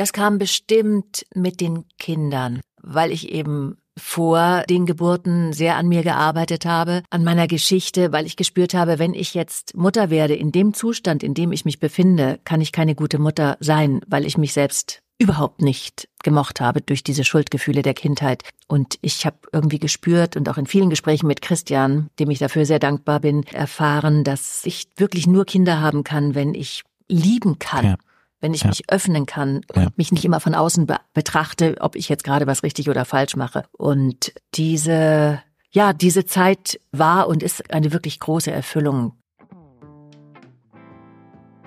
Das kam bestimmt mit den Kindern, weil ich eben vor den Geburten sehr an mir gearbeitet habe, an meiner Geschichte, weil ich gespürt habe, wenn ich jetzt Mutter werde, in dem Zustand, in dem ich mich befinde, kann ich keine gute Mutter sein, weil ich mich selbst überhaupt nicht gemocht habe durch diese Schuldgefühle der Kindheit. Und ich habe irgendwie gespürt und auch in vielen Gesprächen mit Christian, dem ich dafür sehr dankbar bin, erfahren, dass ich wirklich nur Kinder haben kann, wenn ich lieben kann. Ja wenn ich ja. mich öffnen kann und ja. mich nicht immer von außen be betrachte, ob ich jetzt gerade was richtig oder falsch mache. Und diese, ja, diese Zeit war und ist eine wirklich große Erfüllung.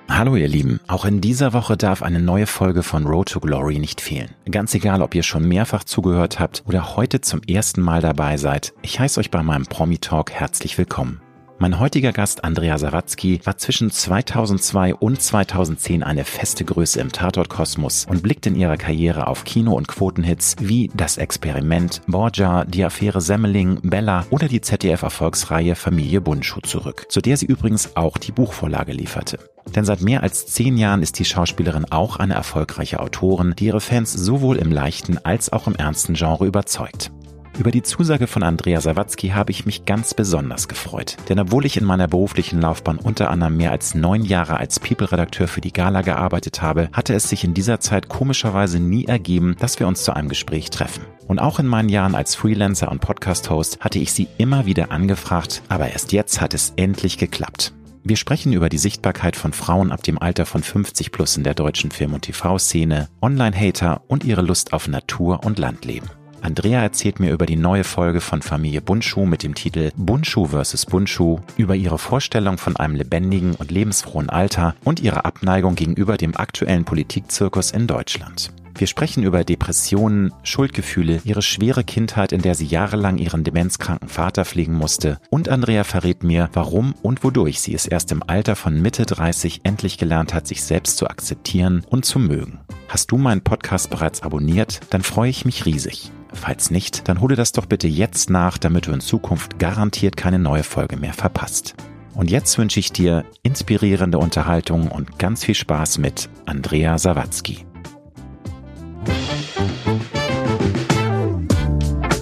Hallo ihr Lieben, auch in dieser Woche darf eine neue Folge von Road to Glory nicht fehlen. Ganz egal, ob ihr schon mehrfach zugehört habt oder heute zum ersten Mal dabei seid, ich heiße euch bei meinem Promi Talk herzlich willkommen. Mein heutiger Gast Andrea Sawatzki war zwischen 2002 und 2010 eine feste Größe im Tatortkosmos und blickt in ihrer Karriere auf Kino- und Quotenhits wie Das Experiment, Borgia, die Affäre Semmeling, Bella oder die ZDF-Erfolgsreihe Familie Bundschuh zurück, zu der sie übrigens auch die Buchvorlage lieferte. Denn seit mehr als zehn Jahren ist die Schauspielerin auch eine erfolgreiche Autorin, die ihre Fans sowohl im leichten als auch im ernsten Genre überzeugt. Über die Zusage von Andrea Sawatzki habe ich mich ganz besonders gefreut. Denn obwohl ich in meiner beruflichen Laufbahn unter anderem mehr als neun Jahre als People-Redakteur für die Gala gearbeitet habe, hatte es sich in dieser Zeit komischerweise nie ergeben, dass wir uns zu einem Gespräch treffen. Und auch in meinen Jahren als Freelancer und Podcast-Host hatte ich sie immer wieder angefragt, aber erst jetzt hat es endlich geklappt. Wir sprechen über die Sichtbarkeit von Frauen ab dem Alter von 50 plus in der deutschen Film- und TV-Szene, Online-Hater und ihre Lust auf Natur und Landleben. Andrea erzählt mir über die neue Folge von Familie Bundschuh mit dem Titel Bundschuh vs. Bundschuh, über ihre Vorstellung von einem lebendigen und lebensfrohen Alter und ihre Abneigung gegenüber dem aktuellen Politikzirkus in Deutschland. Wir sprechen über Depressionen, Schuldgefühle, ihre schwere Kindheit, in der sie jahrelang ihren demenzkranken Vater pflegen musste. Und Andrea verrät mir, warum und wodurch sie es erst im Alter von Mitte 30 endlich gelernt hat, sich selbst zu akzeptieren und zu mögen. Hast du meinen Podcast bereits abonniert? Dann freue ich mich riesig. Falls nicht, dann hole das doch bitte jetzt nach, damit du in Zukunft garantiert keine neue Folge mehr verpasst. Und jetzt wünsche ich dir inspirierende Unterhaltung und ganz viel Spaß mit Andrea Sawatzki.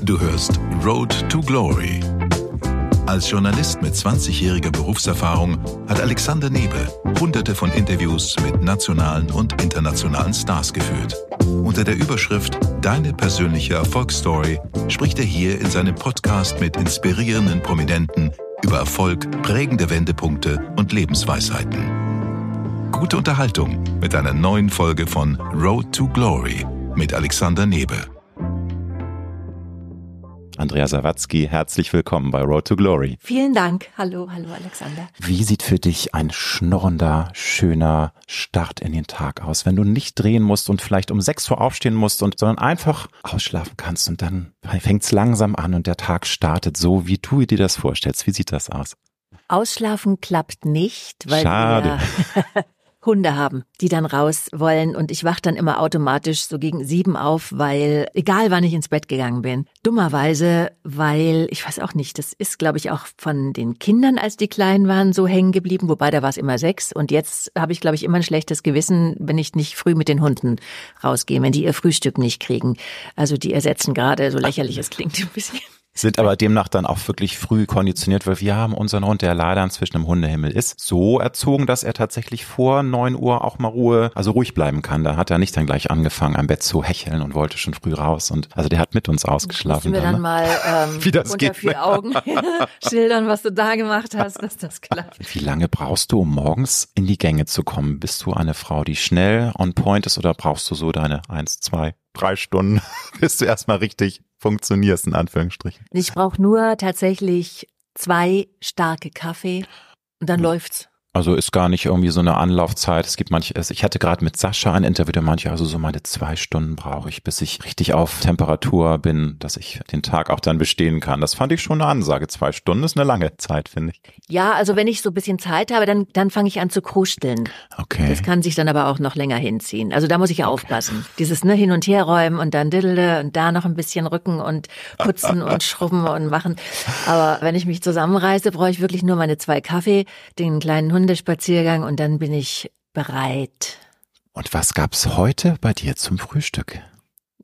Du hörst Road to Glory. Als Journalist mit 20-jähriger Berufserfahrung hat Alexander Nebel hunderte von Interviews mit nationalen und internationalen Stars geführt. Unter der Überschrift Deine persönliche Erfolgsstory spricht er hier in seinem Podcast mit inspirierenden Prominenten über Erfolg, prägende Wendepunkte und Lebensweisheiten. Gute Unterhaltung mit einer neuen Folge von Road to Glory mit Alexander Nebel. Andrea Sawatzki, herzlich willkommen bei Road to Glory. Vielen Dank. Hallo, hallo Alexander. Wie sieht für dich ein schnorrender, schöner Start in den Tag aus, wenn du nicht drehen musst und vielleicht um 6 Uhr aufstehen musst und sondern einfach ausschlafen kannst und dann fängt es langsam an und der Tag startet so, wie du dir das vorstellst. Wie sieht das aus? Ausschlafen klappt nicht, weil Schade. wir Hunde haben, die dann raus wollen. Und ich wach dann immer automatisch so gegen sieben auf, weil egal wann ich ins Bett gegangen bin, dummerweise, weil ich weiß auch nicht, das ist glaube ich auch von den Kindern, als die klein waren, so hängen geblieben, wobei da war es immer sechs. Und jetzt habe ich glaube ich immer ein schlechtes Gewissen, wenn ich nicht früh mit den Hunden rausgehe, wenn die ihr Frühstück nicht kriegen. Also die ersetzen gerade, so lächerlich es klingt ein bisschen sind aber demnach dann auch wirklich früh konditioniert, weil wir haben unseren Hund, der leider inzwischen im Hundehimmel ist, so erzogen, dass er tatsächlich vor neun Uhr auch mal Ruhe, also ruhig bleiben kann. Da hat er nicht dann gleich angefangen, am Bett zu hecheln und wollte schon früh raus. Und also der hat mit uns ausgeschlafen. Müssen wir dann, ne? mal ähm, Wie das unter geht, vier ne? Augen schildern, was du da gemacht hast, dass das klappt. Wie lange brauchst du, um morgens in die Gänge zu kommen? Bist du eine Frau, die schnell on point ist oder brauchst du so deine eins, zwei, drei Stunden, bis du erstmal richtig funktionierst, in Anführungsstrichen. Ich brauche nur tatsächlich zwei starke Kaffee und dann läuft's. Also ist gar nicht irgendwie so eine Anlaufzeit. Es gibt manche, ich hatte gerade mit Sascha ein Interview, der manche, also so meine zwei Stunden brauche ich, bis ich richtig auf Temperatur bin, dass ich den Tag auch dann bestehen kann. Das fand ich schon eine Ansage. Zwei Stunden ist eine lange Zeit, finde ich. Ja, also wenn ich so ein bisschen Zeit habe, dann, dann fange ich an zu kruscheln. Okay. Das kann sich dann aber auch noch länger hinziehen. Also da muss ich ja aufpassen. Dieses ne, hin und her räumen und dann diddle und da noch ein bisschen rücken und putzen und schrubben und machen. Aber wenn ich mich zusammenreiße, brauche ich wirklich nur meine zwei Kaffee, den kleinen Hundespaziergang und dann bin ich bereit. Und was gab's heute bei dir zum Frühstück?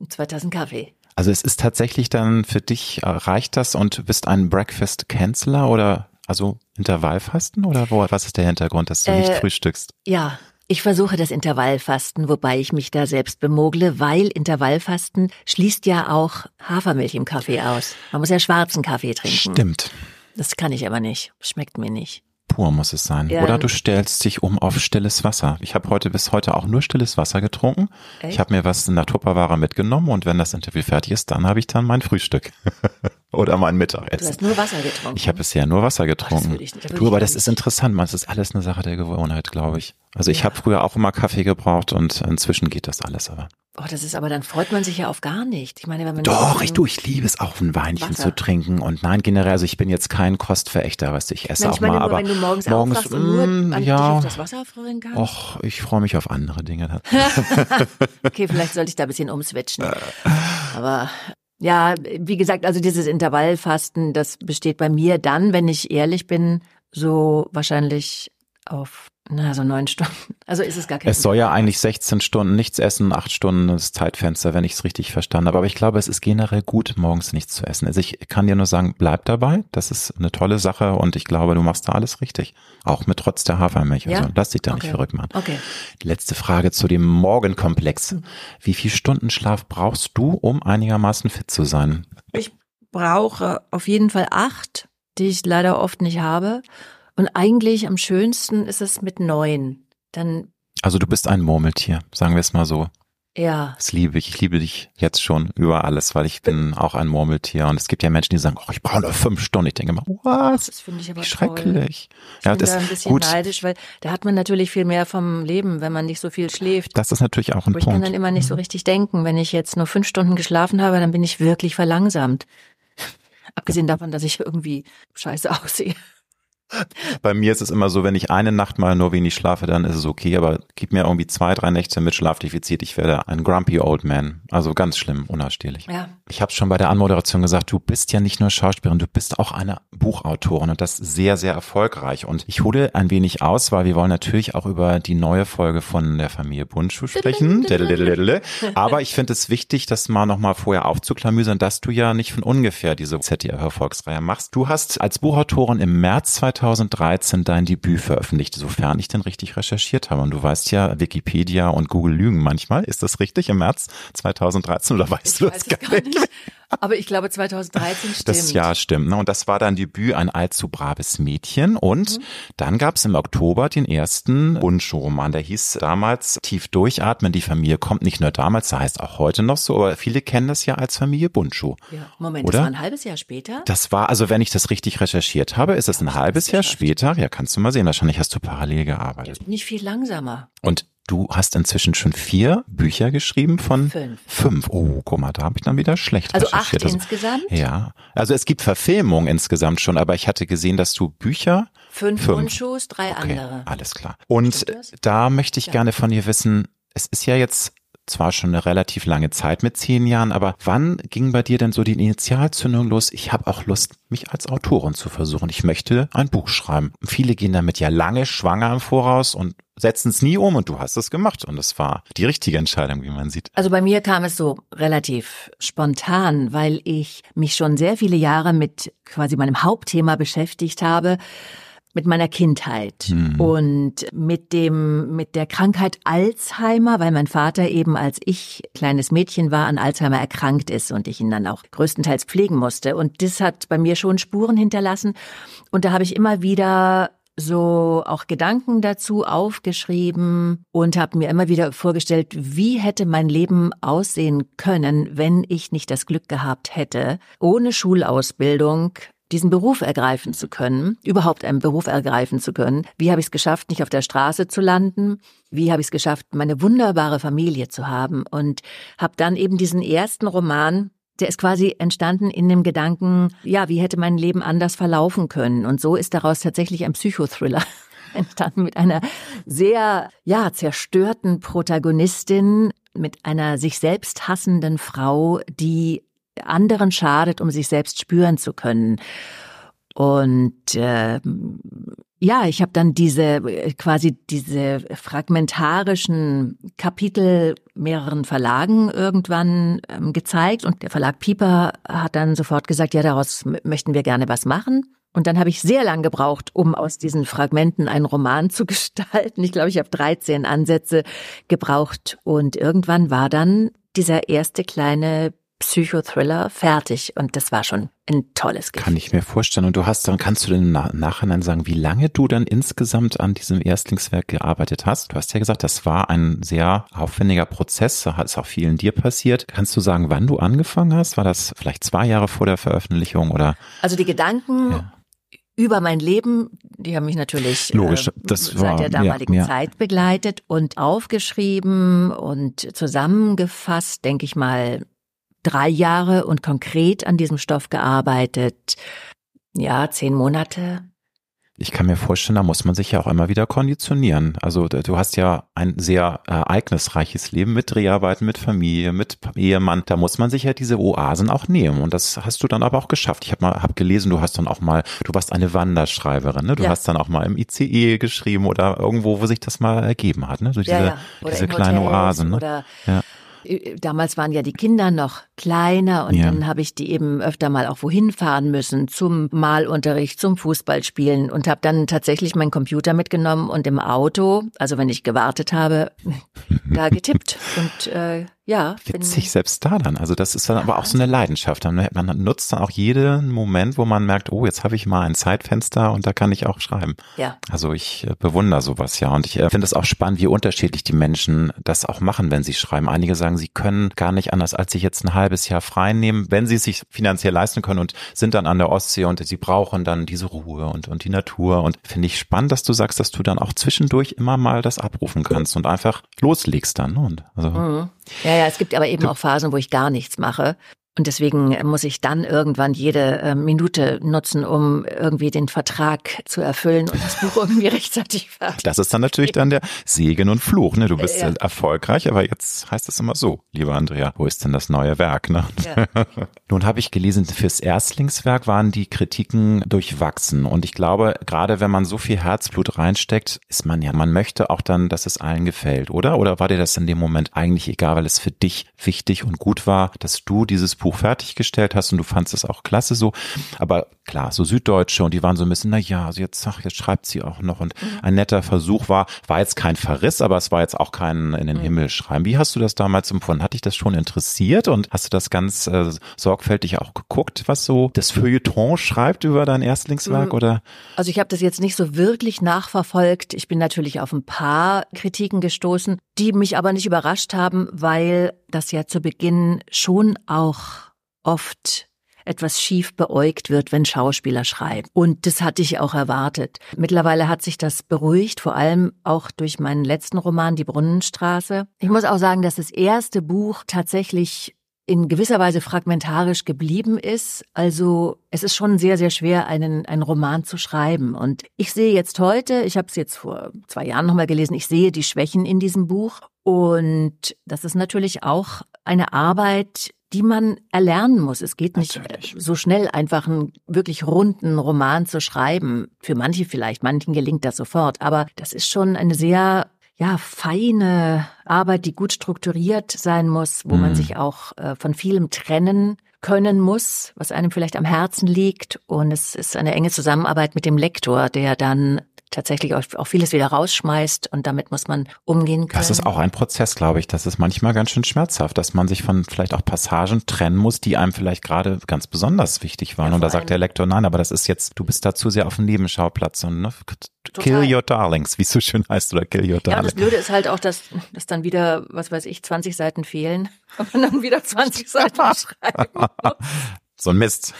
2000 Kaffee. Also es ist tatsächlich dann für dich, äh, reicht das und bist ein Breakfast-Canceler oder also Intervallfasten oder wo, was ist der Hintergrund, dass du äh, nicht frühstückst? Ja, ich versuche das Intervallfasten, wobei ich mich da selbst bemogle, weil Intervallfasten schließt ja auch Hafermilch im Kaffee aus. Man muss ja schwarzen Kaffee trinken. Stimmt. Das kann ich aber nicht. Schmeckt mir nicht pur muss es sein. Ja. Oder du stellst dich um auf stilles Wasser. Ich habe heute bis heute auch nur stilles Wasser getrunken. Echt? Ich habe mir was in der Tupperware mitgenommen und wenn das Interview fertig ist, dann habe ich dann mein Frühstück. Oder mein Mittagessen. Du hast nur Wasser getrunken. Ich habe bisher nur Wasser getrunken. Ach, das ich, du, aber das ist interessant, man. Es ist alles eine Sache der Gewohnheit, glaube ich. Also ich ja. habe früher auch immer Kaffee gebraucht und inzwischen geht das alles aber. Oh, das ist aber, dann freut man sich ja auf gar nicht. Ich meine, wenn man. Doch, ich, du, ich liebe es auch, ein Weinchen Wasser. zu trinken. Und nein, generell, also ich bin jetzt kein Kostverächter, weißt du, ich esse ich auch meine, mal, nur, aber. Wenn du morgens, morgens und nur mm, ja, auf das Wasser freuen kannst. Och, ich freue mich auf andere Dinge. Okay, vielleicht sollte ich da ein bisschen umswitchen. aber ja, wie gesagt, also dieses Intervallfasten, das besteht bei mir dann, wenn ich ehrlich bin, so wahrscheinlich auf na, so neun Stunden. Also ist es gar kein Es soll ja eigentlich 16 Stunden nichts essen, acht Stunden das Zeitfenster, wenn ich es richtig verstanden habe. Aber ich glaube, es ist generell gut, morgens nichts zu essen. Also ich kann dir nur sagen, bleib dabei. Das ist eine tolle Sache und ich glaube, du machst da alles richtig. Auch mit trotz der Hafermilch. Ja? Also lass dich da okay. nicht verrückt machen. Okay. Letzte Frage zu dem Morgenkomplex. Hm. Wie viel Stunden Schlaf brauchst du, um einigermaßen fit zu sein? Ich brauche auf jeden Fall acht, die ich leider oft nicht habe. Und eigentlich am schönsten ist es mit neun. Dann. Also du bist ein Murmeltier, sagen wir es mal so. Ja. Das liebe ich. Ich liebe dich jetzt schon über alles, weil ich bin auch ein Murmeltier. Und es gibt ja Menschen, die sagen, oh, ich brauche nur fünf Stunden. Ich denke immer, was? Das finde ich aber schrecklich. Toll. Ich ja, bin das da ein bisschen gut. neidisch, weil da hat man natürlich viel mehr vom Leben, wenn man nicht so viel schläft. Das ist natürlich auch ein aber Punkt. Ich kann dann immer nicht so mhm. richtig denken. Wenn ich jetzt nur fünf Stunden geschlafen habe, dann bin ich wirklich verlangsamt. Abgesehen davon, dass ich irgendwie scheiße aussehe. Bei mir ist es immer so, wenn ich eine Nacht mal nur wenig schlafe, dann ist es okay, aber gib mir irgendwie zwei, drei Nächte mit Schlafdefizit, ich werde ein grumpy old man. Also ganz schlimm, unausstehlich. Ja. Ich habe schon bei der Anmoderation gesagt, du bist ja nicht nur Schauspielerin, du bist auch eine Buchautorin und das sehr, sehr erfolgreich. Und ich hole ein wenig aus, weil wir wollen natürlich auch über die neue Folge von der Familie Bundschuh sprechen. aber ich finde es wichtig, das mal nochmal vorher aufzuklamüsern, dass du ja nicht von ungefähr diese ZDF-Erfolgsreihe machst. Du hast als Buchautorin im März 2000 2013 dein Debüt veröffentlicht, sofern ich denn richtig recherchiert habe. Und du weißt ja, Wikipedia und Google lügen manchmal. Ist das richtig im März 2013 oder weißt ich du das gar, gar nicht? Aber ich glaube 2013 stimmt. Das Jahr stimmt. Ne? Und das war dein Debüt, ein allzu braves Mädchen. Und mhm. dann gab es im Oktober den ersten Bundschuh-Roman. Der hieß damals Tief durchatmen, die Familie kommt. Nicht nur damals, das heißt auch heute noch so, aber viele kennen das ja als Familie Bundschuh. Ja. Moment, oder? das war ein halbes Jahr später? Das war, also wenn ich das richtig recherchiert habe, ist es ein halbes Jahr später. Ja, kannst du mal sehen. Wahrscheinlich hast du parallel gearbeitet. Nicht viel langsamer. Und Du hast inzwischen schon vier Bücher geschrieben von fünf. Fünf. Oh, guck mal, da habe ich dann wieder schlecht Also acht also, insgesamt? Ja. Also es gibt Verfilmungen insgesamt schon, aber ich hatte gesehen, dass du Bücher Fünf, fünf. Mundschuhs, drei okay, andere. Alles klar. Und da möchte ich ja. gerne von dir wissen, es ist ja jetzt zwar schon eine relativ lange Zeit mit zehn Jahren, aber wann ging bei dir denn so die Initialzündung los? Ich habe auch Lust, mich als Autorin zu versuchen. Ich möchte ein Buch schreiben. Viele gehen damit ja lange schwanger im Voraus und setzen es nie um und du hast es gemacht und es war die richtige Entscheidung, wie man sieht. Also bei mir kam es so relativ spontan, weil ich mich schon sehr viele Jahre mit quasi meinem Hauptthema beschäftigt habe mit meiner Kindheit hm. und mit dem, mit der Krankheit Alzheimer, weil mein Vater eben als ich kleines Mädchen war, an Alzheimer erkrankt ist und ich ihn dann auch größtenteils pflegen musste. Und das hat bei mir schon Spuren hinterlassen. Und da habe ich immer wieder so auch Gedanken dazu aufgeschrieben und habe mir immer wieder vorgestellt, wie hätte mein Leben aussehen können, wenn ich nicht das Glück gehabt hätte, ohne Schulausbildung diesen Beruf ergreifen zu können, überhaupt einen Beruf ergreifen zu können. Wie habe ich es geschafft, nicht auf der Straße zu landen? Wie habe ich es geschafft, meine wunderbare Familie zu haben? Und habe dann eben diesen ersten Roman der ist quasi entstanden in dem Gedanken, ja, wie hätte mein Leben anders verlaufen können? Und so ist daraus tatsächlich ein Psychothriller entstanden mit einer sehr, ja, zerstörten Protagonistin, mit einer sich selbst hassenden Frau, die anderen schadet, um sich selbst spüren zu können. Und äh, ja, ich habe dann diese quasi diese fragmentarischen Kapitel mehreren Verlagen irgendwann ähm, gezeigt und der Verlag Pieper hat dann sofort gesagt, ja, daraus möchten wir gerne was machen. Und dann habe ich sehr lang gebraucht, um aus diesen Fragmenten einen Roman zu gestalten. Ich glaube, ich habe 13 Ansätze gebraucht und irgendwann war dann dieser erste kleine Psychothriller fertig und das war schon ein tolles Gefühl. Kann ich mir vorstellen. Und du hast dann, kannst du denn im Nachhinein sagen, wie lange du dann insgesamt an diesem Erstlingswerk gearbeitet hast? Du hast ja gesagt, das war ein sehr aufwendiger Prozess, da ist auch viel in dir passiert. Kannst du sagen, wann du angefangen hast? War das vielleicht zwei Jahre vor der Veröffentlichung oder? Also die Gedanken ja über mein Leben, die haben mich natürlich Logisch, äh, seit war, der damaligen ja, ja. Zeit begleitet und aufgeschrieben und zusammengefasst, denke ich mal, drei Jahre und konkret an diesem Stoff gearbeitet. Ja, zehn Monate. Ich kann mir vorstellen, da muss man sich ja auch immer wieder konditionieren. Also du hast ja ein sehr ereignisreiches Leben mit Dreharbeiten, mit Familie, mit Ehemann. Da muss man sich ja diese Oasen auch nehmen. Und das hast du dann aber auch geschafft. Ich habe mal hab gelesen, du hast dann auch mal, du warst eine Wanderschreiberin, ne? Du ja. hast dann auch mal im ICE geschrieben oder irgendwo, wo sich das mal ergeben hat, ne? So diese, ja, ja. diese kleinen Oasen. Ne? Oder ja damals waren ja die Kinder noch kleiner und ja. dann habe ich die eben öfter mal auch wohin fahren müssen zum Malunterricht, zum Fußballspielen und habe dann tatsächlich meinen Computer mitgenommen und im Auto, also wenn ich gewartet habe, da getippt und äh, ja. Witzig, selbst da dann. Also das ist dann aber auch so eine Leidenschaft. Man nutzt dann auch jeden Moment, wo man merkt, oh, jetzt habe ich mal ein Zeitfenster und da kann ich auch schreiben. Ja. Also ich äh, bewundere sowas ja. Und ich äh, finde es auch spannend, wie unterschiedlich die Menschen das auch machen, wenn sie schreiben. Einige sagen, sie können gar nicht anders, als sich jetzt ein halbes Jahr frei nehmen, wenn sie es sich finanziell leisten können und sind dann an der Ostsee und sie brauchen dann diese Ruhe und, und die Natur. Und finde ich spannend, dass du sagst, dass du dann auch zwischendurch immer mal das abrufen kannst und einfach loslegst dann. Ne? Und also mhm. Ja, ja, es gibt aber eben auch Phasen, wo ich gar nichts mache. Und deswegen muss ich dann irgendwann jede äh, Minute nutzen, um irgendwie den Vertrag zu erfüllen und das Buch irgendwie rechtzeitig fertig. Das ist dann natürlich dann der Segen und Fluch. Ne? Du bist ja. erfolgreich, aber jetzt heißt es immer so, lieber Andrea, wo ist denn das neue Werk? Ne? Ja. Nun habe ich gelesen, fürs Erstlingswerk waren die Kritiken durchwachsen. Und ich glaube, gerade wenn man so viel Herzblut reinsteckt, ist man ja, man möchte auch dann, dass es allen gefällt, oder? Oder war dir das in dem Moment eigentlich egal, weil es für dich wichtig und gut war, dass du dieses Buch Buch fertiggestellt hast und du fandst es auch klasse so. Aber klar, so Süddeutsche und die waren so ein bisschen, na ja, also jetzt, ach, jetzt schreibt sie auch noch und mhm. ein netter Versuch war, war jetzt kein Verriss, aber es war jetzt auch kein in den mhm. Himmel schreiben. Wie hast du das damals empfunden? Hat dich das schon interessiert und hast du das ganz äh, sorgfältig auch geguckt, was so das Feuilleton schreibt über dein Erstlingswerk mhm. oder? Also ich habe das jetzt nicht so wirklich nachverfolgt. Ich bin natürlich auf ein paar Kritiken gestoßen, die mich aber nicht überrascht haben, weil das ja zu Beginn schon auch oft etwas schief beäugt wird, wenn Schauspieler schreiben. Und das hatte ich auch erwartet. Mittlerweile hat sich das beruhigt, vor allem auch durch meinen letzten Roman, Die Brunnenstraße. Ich muss auch sagen, dass das erste Buch tatsächlich in gewisser Weise fragmentarisch geblieben ist. Also es ist schon sehr, sehr schwer, einen, einen Roman zu schreiben. Und ich sehe jetzt heute, ich habe es jetzt vor zwei Jahren nochmal gelesen, ich sehe die Schwächen in diesem Buch. Und das ist natürlich auch eine Arbeit, die man erlernen muss. Es geht nicht Natürlich. so schnell, einfach einen wirklich runden Roman zu schreiben. Für manche vielleicht, manchen gelingt das sofort. Aber das ist schon eine sehr ja, feine Arbeit, die gut strukturiert sein muss, wo mhm. man sich auch äh, von vielem trennen können muss, was einem vielleicht am Herzen liegt. Und es ist eine enge Zusammenarbeit mit dem Lektor, der dann tatsächlich auch vieles wieder rausschmeißt und damit muss man umgehen können. Das ist auch ein Prozess, glaube ich. Das ist manchmal ganz schön schmerzhaft, dass man sich von vielleicht auch Passagen trennen muss, die einem vielleicht gerade ganz besonders wichtig waren. Ja, und da sagt der Lektor, nein, aber das ist jetzt, du bist da zu sehr auf dem Nebenschauplatz und ne, Kill your darlings, wie es so schön heißt, oder kill your darlings. Ja, das Blöde ist halt auch, dass, dass dann wieder, was weiß ich, 20 Seiten fehlen und man dann wieder 20 Seiten schreiben So ein Mist.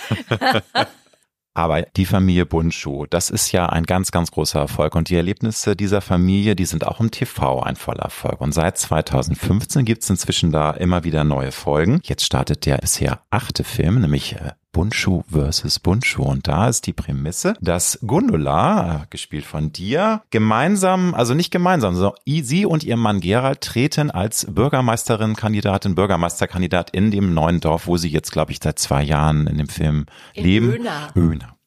Aber die Familie Bundschuh, das ist ja ein ganz, ganz großer Erfolg. Und die Erlebnisse dieser Familie, die sind auch im TV ein voller Erfolg. Und seit 2015 gibt es inzwischen da immer wieder neue Folgen. Jetzt startet der bisher achte Film, nämlich Bundschuh versus Bundschuh. Und da ist die Prämisse, dass Gundula, gespielt von dir, gemeinsam, also nicht gemeinsam, sondern sie und ihr Mann Gerald treten als Bürgermeisterin, Kandidatin, Bürgermeisterkandidat in dem neuen Dorf, wo sie jetzt, glaube ich, seit zwei Jahren in dem Film in leben. Höhner. Höhner.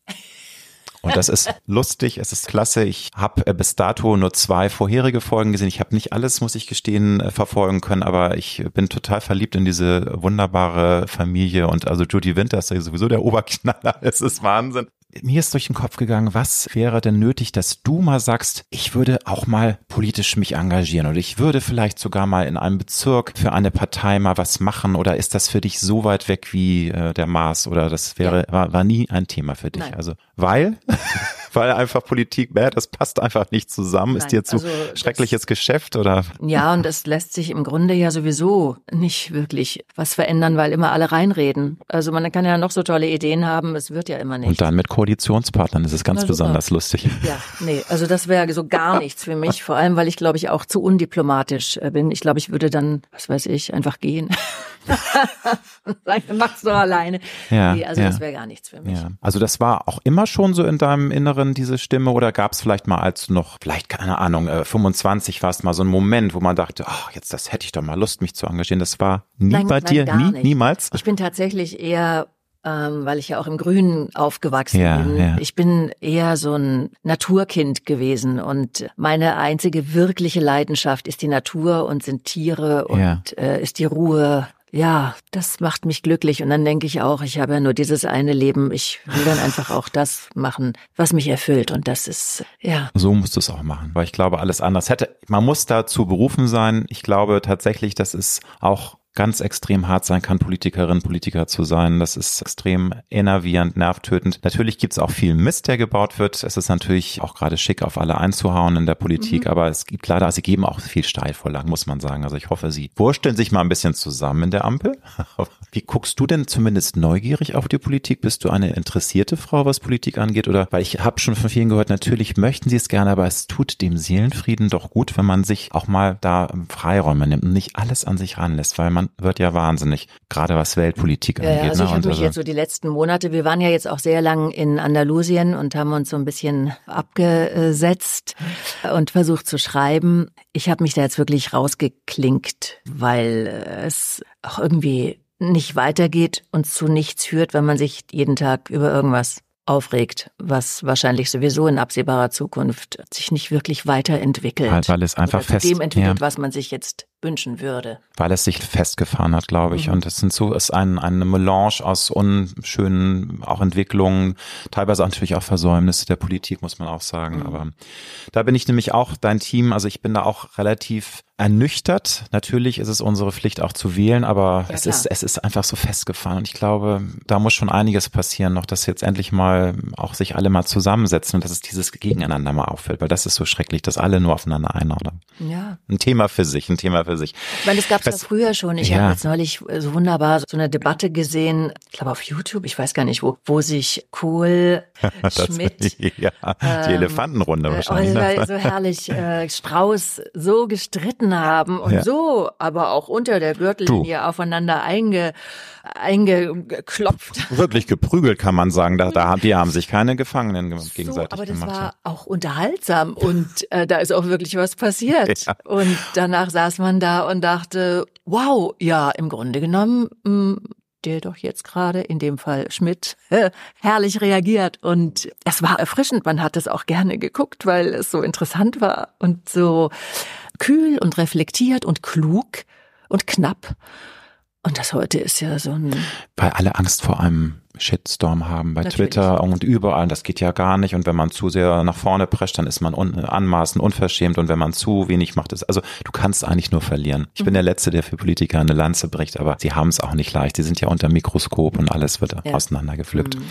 Und das ist lustig, es ist klasse. Ich habe äh, bis dato nur zwei vorherige Folgen gesehen. Ich habe nicht alles, muss ich gestehen, äh, verfolgen können, aber ich bin total verliebt in diese wunderbare Familie und also Judy Winter ist ja sowieso der Oberknaller. Es ist Wahnsinn mir ist durch den Kopf gegangen, was wäre denn nötig, dass du mal sagst, ich würde auch mal politisch mich engagieren oder ich würde vielleicht sogar mal in einem Bezirk für eine Partei mal was machen oder ist das für dich so weit weg wie äh, der Mars oder das wäre war, war nie ein Thema für dich? Nein. Also weil weil einfach Politik, bäh, das passt einfach nicht zusammen. Nein, ist dir zu also schreckliches Geschäft oder? Ja, und es lässt sich im Grunde ja sowieso nicht wirklich was verändern, weil immer alle reinreden. Also man kann ja noch so tolle Ideen haben, es wird ja immer nicht. Und dann mit Koalitionspartnern ist es ganz besonders lustig. Ja, nee, also das wäre so gar nichts für mich, vor allem weil ich glaube ich auch zu undiplomatisch äh, bin. Ich glaube, ich würde dann, was weiß ich, einfach gehen. Mach's doch alleine. Ja, nee, also ja. das wäre gar nichts für mich. Ja. Also das war auch immer schon so in deinem Inneren diese Stimme oder gab es vielleicht mal als du noch, vielleicht keine Ahnung, 25 äh, warst mal so ein Moment, wo man dachte, ach, jetzt das hätte ich doch mal Lust, mich zu engagieren. Das war nie nein, bei nein, dir, nie, nicht. niemals. Ich bin tatsächlich eher ähm, weil ich ja auch im Grünen aufgewachsen ja, bin. Ja. Ich bin eher so ein Naturkind gewesen und meine einzige wirkliche Leidenschaft ist die Natur und sind Tiere und ja. äh, ist die Ruhe ja, das macht mich glücklich. Und dann denke ich auch, ich habe ja nur dieses eine Leben. Ich will dann einfach auch das machen, was mich erfüllt. Und das ist, ja. So musst du es auch machen. Weil ich glaube, alles anders hätte, man muss dazu berufen sein. Ich glaube tatsächlich, das ist auch ganz extrem hart sein kann, Politikerin, Politiker zu sein. Das ist extrem enervierend, nervtötend. Natürlich gibt es auch viel Mist, der gebaut wird. Es ist natürlich auch gerade schick, auf alle einzuhauen in der Politik, mhm. aber es gibt leider, sie geben auch viel Steilvorlagen, muss man sagen. Also ich hoffe, sie wursteln sich mal ein bisschen zusammen in der Ampel. Wie guckst du denn zumindest neugierig auf die Politik? Bist du eine interessierte Frau, was Politik angeht? Oder weil ich habe schon von vielen gehört, natürlich möchten sie es gerne, aber es tut dem Seelenfrieden doch gut, wenn man sich auch mal da Freiräume nimmt und nicht alles an sich ranlässt, weil man man wird ja wahnsinnig, gerade was Weltpolitik angeht. Ja, also ich ne? habe mich also jetzt so die letzten Monate, wir waren ja jetzt auch sehr lang in Andalusien und haben uns so ein bisschen abgesetzt und versucht zu schreiben. Ich habe mich da jetzt wirklich rausgeklinkt, weil es auch irgendwie nicht weitergeht und zu nichts führt, wenn man sich jeden Tag über irgendwas aufregt, was wahrscheinlich sowieso in absehbarer Zukunft sich nicht wirklich weiterentwickelt. Weil, weil es einfach fest, dem entwickelt, ja. was man sich jetzt wünschen würde. Weil es sich festgefahren hat, glaube ich. Mhm. Und es sind so, ist ein, eine Melange aus unschönen auch Entwicklungen, teilweise natürlich auch Versäumnisse der Politik, muss man auch sagen. Mhm. Aber da bin ich nämlich auch dein Team, also ich bin da auch relativ ernüchtert. Natürlich ist es unsere Pflicht auch zu wählen, aber ja, es ist, es ist einfach so festgefahren. Und ich glaube, da muss schon einiges passieren, noch, dass jetzt endlich mal auch sich alle mal zusammensetzen und dass es dieses Gegeneinander mal auffällt, weil das ist so schrecklich, dass alle nur aufeinander einordnen. Ja. Ein Thema für sich, ein Thema für sich. Ich meine, das gab es ja früher schon. Ich ja. habe jetzt neulich so wunderbar so eine Debatte gesehen, ich glaube auf YouTube, ich weiß gar nicht wo, wo sich Kohl, Schmidt, ja, die ähm, Elefantenrunde äh, wahrscheinlich. Oh, so herrlich, äh, Strauß so gestritten gestritten haben und ja. so, aber auch unter der Gürtellinie du. aufeinander einge, eingeklopft. Wirklich geprügelt kann man sagen. Da, da die haben sich keine Gefangenen gegenseitig so, aber das gemacht. war auch unterhaltsam und äh, da ist auch wirklich was passiert. Ja. Und danach saß man da und dachte, wow, ja, im Grunde genommen mh, mm, der doch jetzt gerade, in dem Fall Schmidt, herrlich reagiert. Und es war erfrischend. Man hat es auch gerne geguckt, weil es so interessant war und so kühl und reflektiert und klug und knapp. Und das heute ist ja so ein. Weil alle Angst vor einem Shitstorm haben bei Natürlich. Twitter und überall. Das geht ja gar nicht. Und wenn man zu sehr nach vorne prescht, dann ist man un anmaßend, unverschämt. Und wenn man zu wenig macht, ist, also du kannst eigentlich nur verlieren. Ich mhm. bin der Letzte, der für Politiker eine Lanze bricht, aber sie haben es auch nicht leicht. Sie sind ja unter Mikroskop und alles wird ja. auseinandergepflückt. Mhm.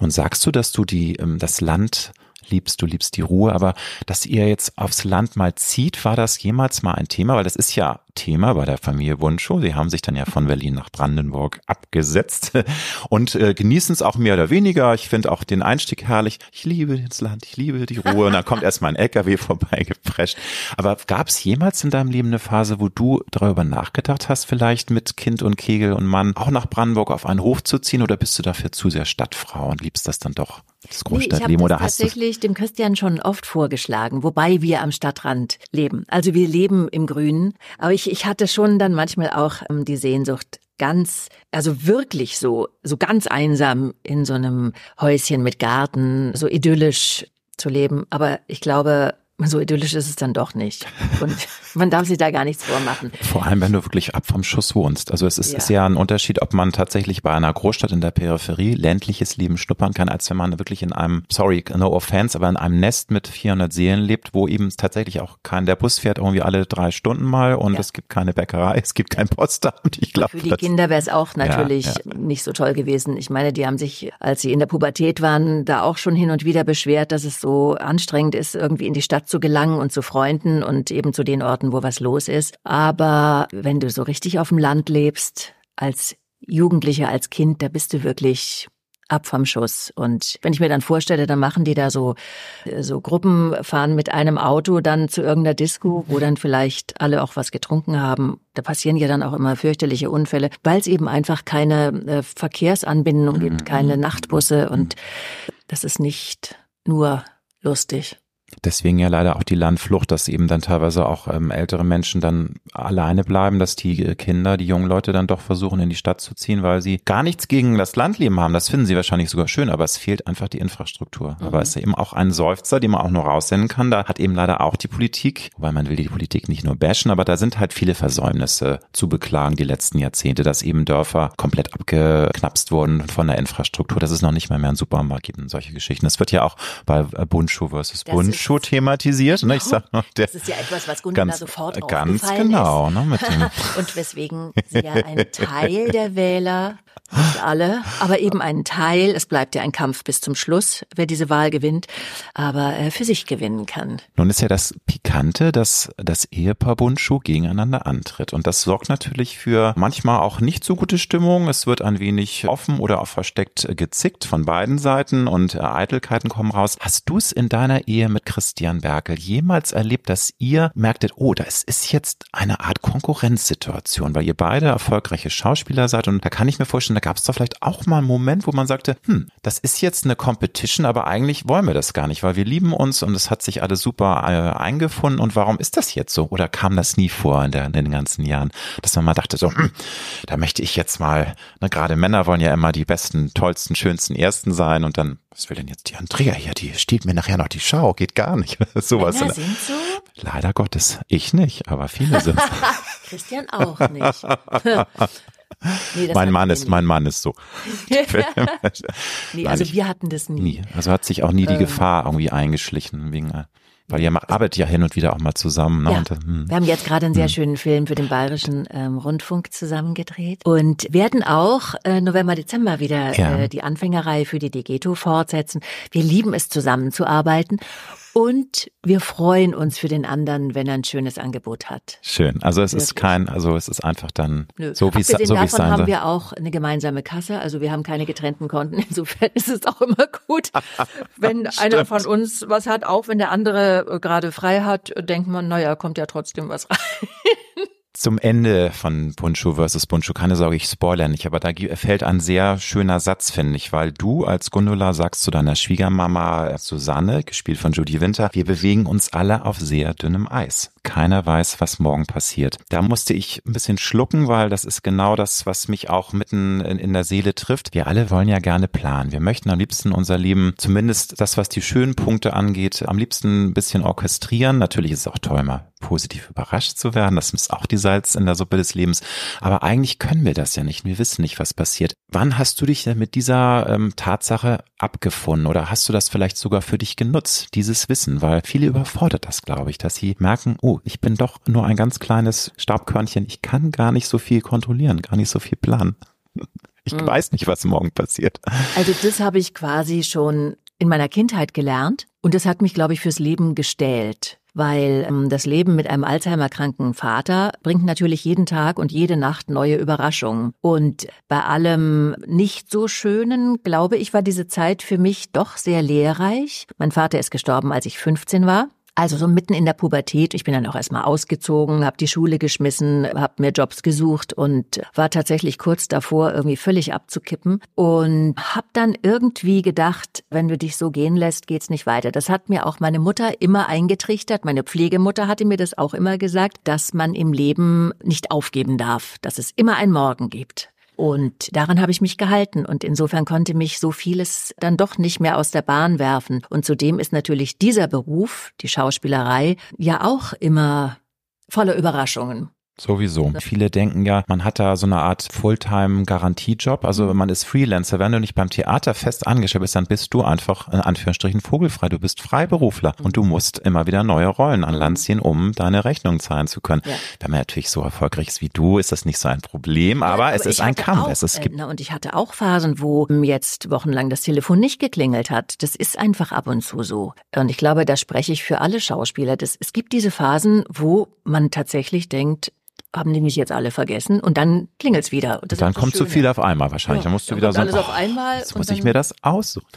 Nun sagst du, dass du die, ähm, das Land liebst, du liebst die Ruhe, aber dass ihr jetzt aufs Land mal zieht, war das jemals mal ein Thema? Weil das ist ja Thema bei der Familie Wunscho. Sie haben sich dann ja von Berlin nach Brandenburg abgesetzt und äh, genießen es auch mehr oder weniger. Ich finde auch den Einstieg herrlich. Ich liebe das Land, ich liebe die Ruhe. Und dann kommt erstmal ein LKW vorbeigeprescht. Aber gab es jemals in deinem Leben eine Phase, wo du darüber nachgedacht hast, vielleicht mit Kind und Kegel und Mann auch nach Brandenburg auf einen Hof zu ziehen oder bist du dafür zu sehr Stadtfrau und liebst das dann doch? Das Großstadtleben nee, ich oder hast du tatsächlich dem Christian schon oft vorgeschlagen, wobei wir am Stadtrand leben. Also wir leben im Grünen, aber ich, ich hatte schon dann manchmal auch ähm, die Sehnsucht, ganz, also wirklich so, so ganz einsam in so einem Häuschen mit Garten, so idyllisch zu leben. Aber ich glaube, so idyllisch ist es dann doch nicht. Und man darf sich da gar nichts vormachen. Vor allem, wenn du wirklich ab vom Schuss wohnst. Also es ist ja. ist ja ein Unterschied, ob man tatsächlich bei einer Großstadt in der Peripherie ländliches Leben schnuppern kann, als wenn man wirklich in einem, sorry, no offense, aber in einem Nest mit 400 Seelen lebt, wo eben tatsächlich auch kein, der Bus fährt irgendwie alle drei Stunden mal und ja. es gibt keine Bäckerei, es gibt kein Postamt. Ich glaube, Für die Kinder wäre es auch natürlich ja, nicht so toll gewesen. Ich meine, die haben sich, als sie in der Pubertät waren, da auch schon hin und wieder beschwert, dass es so anstrengend ist, irgendwie in die Stadt zu gelangen und zu Freunden und eben zu den Orten, wo was los ist. Aber wenn du so richtig auf dem Land lebst, als Jugendlicher, als Kind, da bist du wirklich ab vom Schuss. Und wenn ich mir dann vorstelle, dann machen die da so, so Gruppen fahren mit einem Auto dann zu irgendeiner Disco, wo dann vielleicht alle auch was getrunken haben. Da passieren ja dann auch immer fürchterliche Unfälle, weil es eben einfach keine äh, Verkehrsanbindung gibt, keine Nachtbusse und das ist nicht nur lustig. Deswegen ja leider auch die Landflucht, dass eben dann teilweise auch ähm, ältere Menschen dann alleine bleiben, dass die äh, Kinder, die jungen Leute dann doch versuchen, in die Stadt zu ziehen, weil sie gar nichts gegen das Landleben haben. Das finden sie wahrscheinlich sogar schön, aber es fehlt einfach die Infrastruktur. Mhm. Aber es ist eben auch ein Seufzer, den man auch nur raussenden kann. Da hat eben leider auch die Politik, weil man will die Politik nicht nur bashen, aber da sind halt viele Versäumnisse zu beklagen die letzten Jahrzehnte, dass eben Dörfer komplett abgeknapst wurden von der Infrastruktur, dass es noch nicht mal mehr einen Supermarkt gibt und solche Geschichten. Das wird ja auch bei Bundschuh versus Bund Show thematisiert. Ne? Ich sag noch, der das ist ja etwas, was Gundula ganz, sofort Ganz genau. Ist. Ne, mit dem Und weswegen sie ja ein Teil der Wähler nicht alle, aber eben einen Teil. Es bleibt ja ein Kampf bis zum Schluss, wer diese Wahl gewinnt, aber für sich gewinnen kann. Nun ist ja das Pikante, dass das Ehepaar Bundschuh gegeneinander antritt. Und das sorgt natürlich für manchmal auch nicht so gute Stimmung. Es wird ein wenig offen oder auch versteckt gezickt von beiden Seiten und Eitelkeiten kommen raus. Hast du es in deiner Ehe mit Christian Berkel jemals erlebt, dass ihr merktet, oh, das ist jetzt eine Art Konkurrenzsituation, weil ihr beide erfolgreiche Schauspieler seid und da kann ich mir vorstellen, da gab es doch vielleicht auch mal einen Moment, wo man sagte, hm, das ist jetzt eine Competition, aber eigentlich wollen wir das gar nicht, weil wir lieben uns und es hat sich alles super äh, eingefunden und warum ist das jetzt so? Oder kam das nie vor in, der, in den ganzen Jahren, dass man mal dachte so, hm, da möchte ich jetzt mal, ne, gerade Männer wollen ja immer die besten, tollsten, schönsten Ersten sein und dann, was will denn jetzt die Andrea hier, die steht mir nachher noch die Schau, geht gar nicht. Sowas. Männer sind so? Leider Gottes. Ich nicht, aber viele sind. Christian auch nicht. Nee, mein Mann ist, mein Mann ist so. nee, also wir hatten das nie. nie. Also hat sich auch nie die ähm, Gefahr irgendwie eingeschlichen wegen, weil ihr arbeitet ja hin und wieder auch mal zusammen. Ne? Ja. Und, hm. Wir haben jetzt gerade einen sehr hm. schönen Film für den Bayerischen ähm, Rundfunk zusammengedreht und werden auch äh, November, Dezember wieder ja. äh, die Anfängerreihe für die Degeto fortsetzen. Wir lieben es zusammenzuarbeiten und wir freuen uns für den anderen, wenn er ein schönes Angebot hat. Schön. Also es Wirklich. ist kein, also es ist einfach dann Nö. so wie es so davon sein haben wir auch eine gemeinsame Kasse. Also wir haben keine getrennten Konten. Insofern ist es auch immer gut, wenn einer von uns was hat, auch wenn der andere gerade frei hat, denkt man, naja, kommt ja trotzdem was rein. Zum Ende von Bundschuh versus Bundschuh, keine Sorge, ich spoilere nicht, aber da fällt ein sehr schöner Satz, finde ich, weil du als Gundula sagst zu deiner Schwiegermama Susanne, gespielt von Judy Winter, wir bewegen uns alle auf sehr dünnem Eis. Keiner weiß, was morgen passiert. Da musste ich ein bisschen schlucken, weil das ist genau das, was mich auch mitten in, in der Seele trifft. Wir alle wollen ja gerne planen. Wir möchten am liebsten unser Leben, zumindest das, was die schönen Punkte angeht, am liebsten ein bisschen orchestrieren. Natürlich ist es auch toll, mal positiv überrascht zu werden. Das ist auch die Salz in der Suppe des Lebens. Aber eigentlich können wir das ja nicht. Wir wissen nicht, was passiert. Wann hast du dich denn mit dieser ähm, Tatsache abgefunden oder hast du das vielleicht sogar für dich genutzt, dieses Wissen? Weil viele überfordert das, glaube ich, dass sie merken, oh, ich bin doch nur ein ganz kleines Staubkörnchen. Ich kann gar nicht so viel kontrollieren, gar nicht so viel planen. Ich hm. weiß nicht, was morgen passiert. Also das habe ich quasi schon in meiner Kindheit gelernt und das hat mich, glaube ich, fürs Leben gestählt weil ähm, das Leben mit einem Alzheimer-kranken Vater bringt natürlich jeden Tag und jede Nacht neue Überraschungen. Und bei allem nicht so schönen, glaube ich, war diese Zeit für mich doch sehr lehrreich. Mein Vater ist gestorben, als ich 15 war. Also so mitten in der Pubertät. Ich bin dann auch erstmal ausgezogen, habe die Schule geschmissen, habe mir Jobs gesucht und war tatsächlich kurz davor, irgendwie völlig abzukippen. Und habe dann irgendwie gedacht, wenn du dich so gehen lässt, geht's nicht weiter. Das hat mir auch meine Mutter immer eingetrichtert. Meine Pflegemutter hatte mir das auch immer gesagt, dass man im Leben nicht aufgeben darf, dass es immer ein Morgen gibt. Und daran habe ich mich gehalten. Und insofern konnte mich so vieles dann doch nicht mehr aus der Bahn werfen. Und zudem ist natürlich dieser Beruf, die Schauspielerei, ja auch immer voller Überraschungen. Sowieso. Viele denken ja, man hat da so eine Art Fulltime-Garantiejob. Also mhm. man ist Freelancer. Wenn du nicht beim Theater fest angestellt bist, dann bist du einfach in Anführungsstrichen vogelfrei. Du bist Freiberufler und du musst immer wieder neue Rollen an Land ziehen, um deine Rechnung zahlen zu können. Ja. Wenn man natürlich so erfolgreich ist wie du, ist das nicht so ein Problem, aber, ja, aber es ist ein Kampf. Auch, es ist, äh, und ich hatte auch Phasen, wo jetzt wochenlang das Telefon nicht geklingelt hat. Das ist einfach ab und zu so. Und ich glaube, da spreche ich für alle Schauspieler. Das, es gibt diese Phasen, wo man tatsächlich denkt, haben die mich jetzt alle vergessen und dann klingelt's wieder. Und dann kommt zu viel auf einmal wahrscheinlich. Ja, dann musst du wieder so, alles oh, auf einmal jetzt muss ich mir das aussuchen.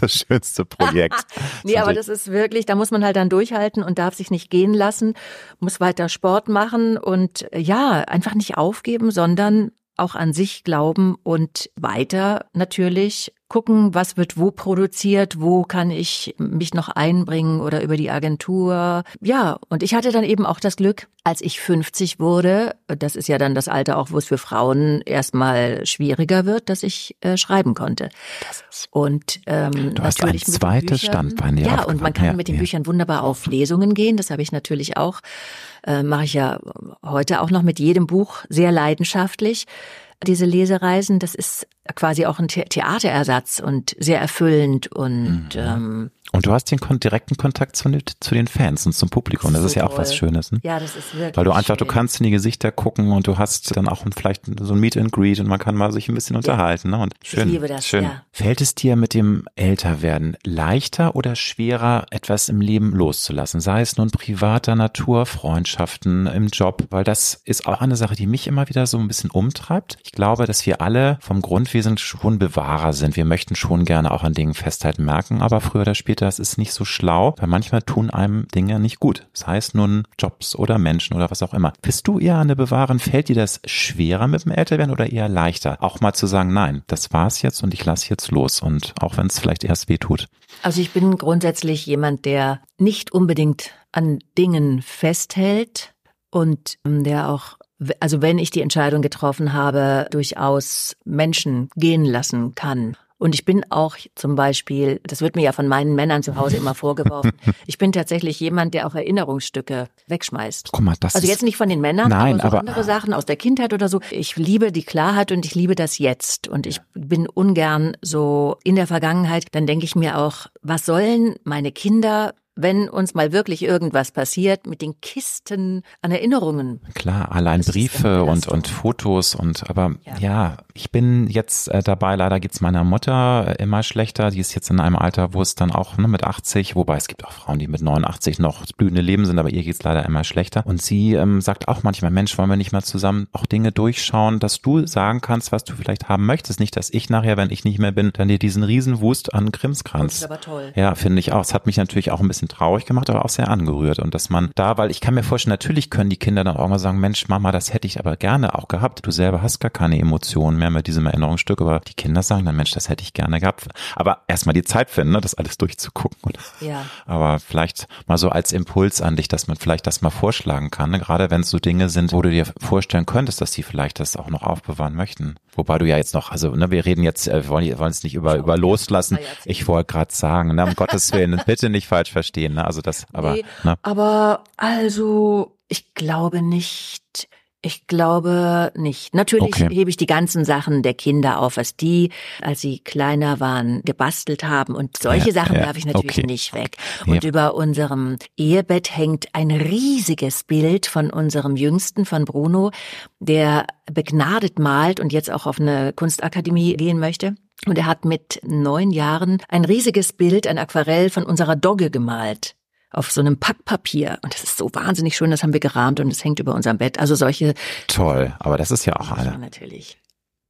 Das schönste Projekt. nee, aber das ist wirklich, da muss man halt dann durchhalten und darf sich nicht gehen lassen, muss weiter Sport machen und ja, einfach nicht aufgeben, sondern auch an sich glauben und weiter natürlich gucken, was wird wo produziert, wo kann ich mich noch einbringen oder über die Agentur. Ja, und ich hatte dann eben auch das Glück, als ich 50 wurde, das ist ja dann das Alter auch, wo es für Frauen erstmal schwieriger wird, dass ich äh, schreiben konnte. Und ähm, du hast ein zweites Standbein. Ja, und man kann ja, mit den ja. Büchern wunderbar auf Lesungen gehen. Das habe ich natürlich auch, äh, mache ich ja heute auch noch mit jedem Buch sehr leidenschaftlich diese Lesereisen, das ist quasi auch ein Theaterersatz und sehr erfüllend und mhm. ähm, und du hast den direkten Kontakt zu, zu, den Fans und zum Publikum. Das, das ist, so ja auch was Schönes. Ne? Ja, das ist wirklich. Weil du einfach, schön. du kannst in die Gesichter gucken und du hast dann auch vielleicht so ein Meet and Greet und man kann mal sich ein bisschen ja. unterhalten. Ne? Und schön, ich liebe das, schön. Ja. Fällt es dir mit dem Älterwerden leichter oder schwerer, etwas im Leben loszulassen? Sei es nun privater Natur, Freundschaften im Job, weil das ist auch eine Sache, die mich immer wieder so ein bisschen umtreibt. Ich glaube, dass wir alle vom Grundwesen schon Bewahrer sind. Wir möchten schon gerne auch an Dingen festhalten, merken, aber früher oder später das ist nicht so schlau, weil manchmal tun einem Dinge nicht gut. Das heißt nun Jobs oder Menschen oder was auch immer. Bist du eher eine Bewahrerin? Fällt dir das schwerer mit dem Älterwerden oder eher leichter? Auch mal zu sagen, nein, das war's jetzt und ich lasse jetzt los und auch wenn es vielleicht erst weh tut. Also ich bin grundsätzlich jemand, der nicht unbedingt an Dingen festhält und der auch also wenn ich die Entscheidung getroffen habe, durchaus Menschen gehen lassen kann. Und ich bin auch zum Beispiel, das wird mir ja von meinen Männern zu Hause immer vorgeworfen, ich bin tatsächlich jemand, der auch Erinnerungsstücke wegschmeißt. Guck mal, das also jetzt nicht von den Männern, nein, aber, so aber andere Sachen aus der Kindheit oder so. Ich liebe die Klarheit und ich liebe das Jetzt. Und ich bin ungern so in der Vergangenheit. Dann denke ich mir auch, was sollen meine Kinder wenn uns mal wirklich irgendwas passiert, mit den Kisten an Erinnerungen. Klar, allein das Briefe und, und Fotos und aber ja, ja ich bin jetzt äh, dabei, leider geht's meiner Mutter äh, immer schlechter. Die ist jetzt in einem Alter, wo es dann auch ne, mit 80, wobei es gibt auch Frauen, die mit 89 noch blühende Leben sind, aber ihr geht's leider immer schlechter. Und sie ähm, sagt auch manchmal, Mensch, wollen wir nicht mal zusammen auch Dinge durchschauen, dass du sagen kannst, was du vielleicht haben möchtest. Nicht, dass ich nachher, wenn ich nicht mehr bin, dann dir diesen Riesenwust an Krimskranz. Das ist aber toll. Ja, finde ich auch. Es hat mich natürlich auch ein bisschen bisschen traurig gemacht, aber auch sehr angerührt. Und dass man da, weil ich kann mir vorstellen, natürlich können die Kinder dann auch mal sagen, Mensch, Mama, das hätte ich aber gerne auch gehabt. Du selber hast gar keine Emotionen mehr mit diesem Erinnerungsstück, aber die Kinder sagen dann, Mensch, das hätte ich gerne gehabt. Aber erstmal die Zeit finden, ne, das alles durchzugucken. Ja. Aber vielleicht mal so als Impuls an dich, dass man vielleicht das mal vorschlagen kann, ne? gerade wenn es so Dinge sind, wo du dir vorstellen könntest, dass die vielleicht das auch noch aufbewahren möchten. Wobei du ja jetzt noch, also ne, wir reden jetzt, äh, wir wollen, wollen es nicht über, über loslassen. Ich wollte gerade sagen, ne, um Gottes Willen, bitte nicht falsch verstehen. Ne? Also das, aber. Nee, ne? Aber also, ich glaube nicht. Ich glaube nicht. Natürlich okay. hebe ich die ganzen Sachen der Kinder auf, was die, als sie kleiner waren, gebastelt haben. Und solche ja, Sachen ja, darf ich natürlich okay. nicht weg. Und ja. über unserem Ehebett hängt ein riesiges Bild von unserem Jüngsten, von Bruno, der begnadet malt und jetzt auch auf eine Kunstakademie gehen möchte. Und er hat mit neun Jahren ein riesiges Bild, ein Aquarell von unserer Dogge gemalt auf so einem Packpapier. Und das ist so wahnsinnig schön, das haben wir gerahmt und es hängt über unserem Bett. Also solche. Toll, aber das ist ja auch eine. Natürlich.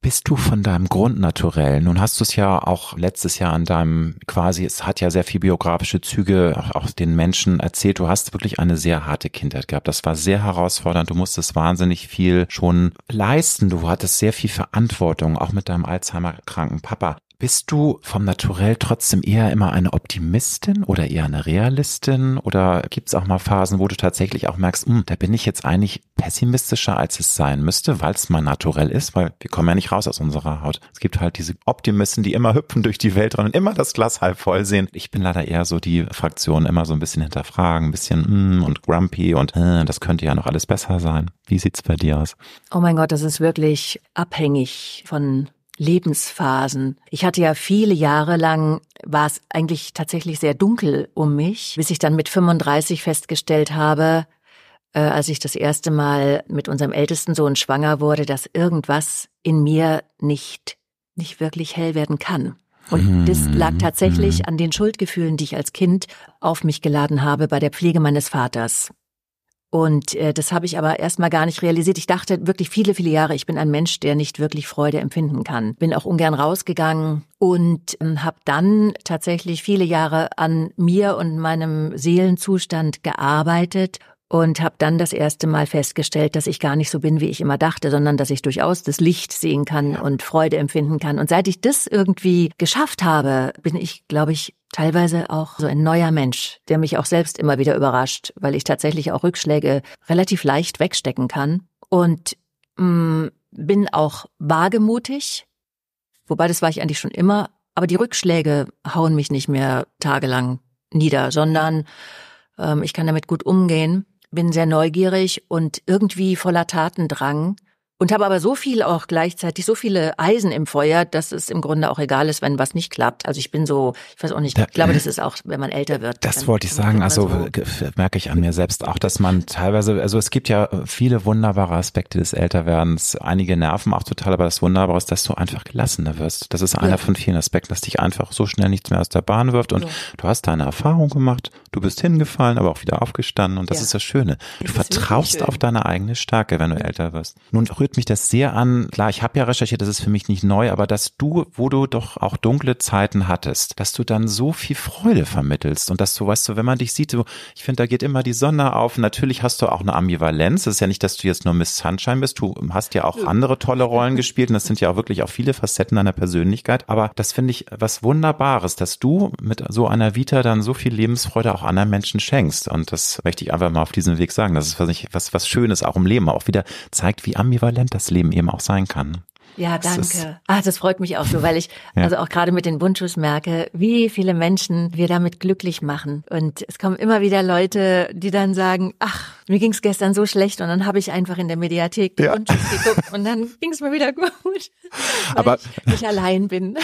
Bist du von deinem Grund naturell? Nun hast du es ja auch letztes Jahr an deinem quasi, es hat ja sehr viel biografische Züge, auch, auch den Menschen erzählt. Du hast wirklich eine sehr harte Kindheit gehabt. Das war sehr herausfordernd. Du musstest wahnsinnig viel schon leisten. Du hattest sehr viel Verantwortung, auch mit deinem Alzheimer-kranken Papa. Bist du vom Naturell trotzdem eher immer eine Optimistin oder eher eine Realistin? Oder gibt es auch mal Phasen, wo du tatsächlich auch merkst, hm, da bin ich jetzt eigentlich pessimistischer, als es sein müsste, weil es mal naturell ist, weil wir kommen ja nicht raus aus unserer Haut. Es gibt halt diese Optimisten, die immer hüpfen durch die Welt und immer das Glas halb voll sehen. Ich bin leider eher so die Fraktion, immer so ein bisschen hinterfragen, ein bisschen mm, und grumpy und äh, das könnte ja noch alles besser sein. Wie sieht's bei dir aus? Oh mein Gott, das ist wirklich abhängig von Lebensphasen. Ich hatte ja viele Jahre lang, war es eigentlich tatsächlich sehr dunkel um mich, bis ich dann mit 35 festgestellt habe, äh, als ich das erste Mal mit unserem ältesten Sohn schwanger wurde, dass irgendwas in mir nicht, nicht wirklich hell werden kann. Und das lag mhm. tatsächlich mhm. an den Schuldgefühlen, die ich als Kind auf mich geladen habe bei der Pflege meines Vaters. Und äh, das habe ich aber erstmal gar nicht realisiert. Ich dachte wirklich viele, viele Jahre, ich bin ein Mensch, der nicht wirklich Freude empfinden kann. Bin auch ungern rausgegangen und äh, habe dann tatsächlich viele Jahre an mir und meinem Seelenzustand gearbeitet und habe dann das erste Mal festgestellt, dass ich gar nicht so bin, wie ich immer dachte, sondern dass ich durchaus das Licht sehen kann und Freude empfinden kann. Und seit ich das irgendwie geschafft habe, bin ich, glaube ich, teilweise auch so ein neuer Mensch, der mich auch selbst immer wieder überrascht, weil ich tatsächlich auch Rückschläge relativ leicht wegstecken kann. Und mh, mm, bin auch wagemutig, wobei das war ich eigentlich schon immer, aber die Rückschläge hauen mich nicht mehr tagelang nieder, sondern ähm, ich kann damit gut umgehen, bin sehr neugierig und irgendwie voller Tatendrang und habe aber so viel auch gleichzeitig, so viele Eisen im Feuer, dass es im Grunde auch egal ist, wenn was nicht klappt. Also ich bin so, ich weiß auch nicht, ich glaube, das ist auch, wenn man älter wird. Das wollte ich sagen, also so. merke ich an mir selbst auch, dass man teilweise, also es gibt ja viele wunderbare Aspekte des Älterwerdens. Einige nerven auch total, aber das Wunderbare ist, dass du einfach gelassener wirst. Das ist einer ja. von vielen Aspekten, dass dich einfach so schnell nichts mehr aus der Bahn wirft und ja. du hast deine Erfahrung gemacht, du bist hingefallen, aber auch wieder aufgestanden und das ja. ist das Schöne. Du das vertraust auf deine eigene Stärke, wenn du älter wirst. Nun rührt mich das sehr an, klar, ich habe ja recherchiert, das ist für mich nicht neu, aber dass du, wo du doch auch dunkle Zeiten hattest, dass du dann so viel Freude vermittelst und dass du, weißt du, wenn man dich sieht, so, ich finde, da geht immer die Sonne auf. Natürlich hast du auch eine Ambivalenz. Es ist ja nicht, dass du jetzt nur Miss Sunshine bist. Du hast ja auch andere tolle Rollen gespielt und das sind ja auch wirklich auch viele Facetten deiner Persönlichkeit. Aber das finde ich was Wunderbares, dass du mit so einer Vita dann so viel Lebensfreude auch anderen Menschen schenkst. Und das möchte ich einfach mal auf diesem Weg sagen. Das ist was, was, was Schönes auch im Leben auch wieder zeigt, wie ambivalent das Leben eben auch sein kann. Ja, danke. Ah, das freut mich auch so, weil ich ja. also auch gerade mit den Bundschuss merke, wie viele Menschen wir damit glücklich machen. Und es kommen immer wieder Leute, die dann sagen, ach, mir ging's gestern so schlecht und dann habe ich einfach in der Mediathek die ja. Bundschuss geguckt und dann ging's mir wieder gut, weil Aber ich nicht allein bin.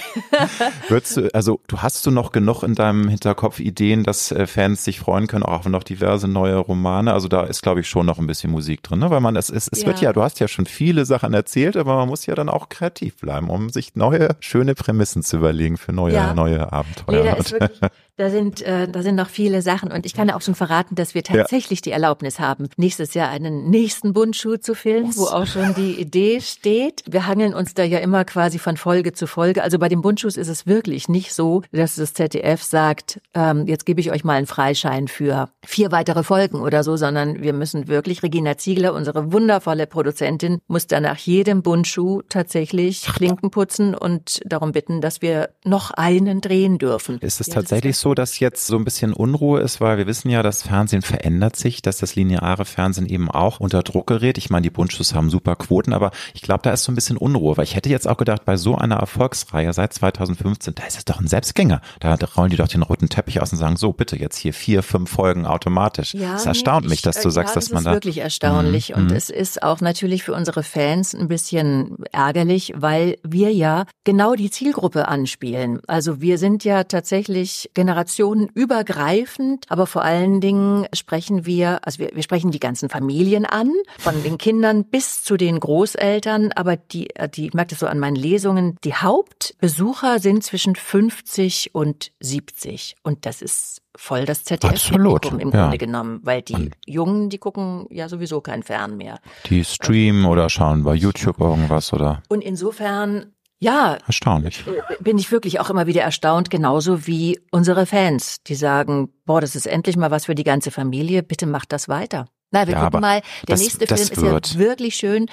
Würdest du, also du hast du noch genug in deinem Hinterkopf Ideen, dass äh, Fans sich freuen können, auch auf noch diverse neue Romane. Also da ist, glaube ich, schon noch ein bisschen Musik drin, ne? weil man es, es, es ja. wird ja, du hast ja schon viele Sachen erzählt, aber man muss ja dann auch auch kreativ bleiben, um sich neue, schöne Prämissen zu überlegen für neue, ja. neue Abenteuer. Nee, da, ist wirklich, da sind, äh, da sind noch viele Sachen und ich kann ja auch schon verraten, dass wir tatsächlich ja. die Erlaubnis haben, nächstes Jahr einen nächsten Bundschuh zu filmen, Was? wo auch schon die Idee steht. Wir hangeln uns da ja immer quasi von Folge zu Folge. Also bei den Bundschuhs ist es wirklich nicht so, dass das ZDF sagt, ähm, jetzt gebe ich euch mal einen Freischein für vier weitere Folgen oder so, sondern wir müssen wirklich, Regina Ziegler, unsere wundervolle Produzentin, muss da nach jedem Bundschuh tatsächlich tatsächlich Klinken putzen und darum bitten, dass wir noch einen drehen dürfen. Ist es ja, tatsächlich so, dass jetzt so ein bisschen Unruhe ist, weil wir wissen ja, das Fernsehen verändert sich, dass das lineare Fernsehen eben auch unter Druck gerät. Ich meine, die Bundschuss haben super Quoten, aber ich glaube, da ist so ein bisschen Unruhe, weil ich hätte jetzt auch gedacht, bei so einer Erfolgsreihe seit 2015, da ist es doch ein Selbstgänger. Da rollen die doch den roten Teppich aus und sagen, so bitte jetzt hier vier, fünf Folgen automatisch. Ja, es erstaunt mich, dass du äh, sagst, dass man da. Das ist wirklich erstaunlich mhm. und mhm. es ist auch natürlich für unsere Fans ein bisschen ärgerlich ärgerlich, weil wir ja genau die Zielgruppe anspielen. Also wir sind ja tatsächlich generationenübergreifend, aber vor allen Dingen sprechen wir, also wir, wir sprechen die ganzen Familien an, von den Kindern bis zu den Großeltern, aber die, die, ich merke das so an meinen Lesungen, die Hauptbesucher sind zwischen 50 und 70 und das ist voll das ZDF Absolut, im ja. Grunde genommen, weil die Jungen, die gucken ja sowieso kein Fern mehr. Die streamen oder schauen bei YouTube irgendwas oder Und insofern, ja, erstaunlich. äh, bin ich wirklich auch immer wieder erstaunt, genauso wie unsere Fans, die sagen, boah, das ist endlich mal was für die ganze Familie, bitte macht das weiter. Na, wir Ja, gucken mal, der das- nächste das Film wird. ist ja wirklich schön.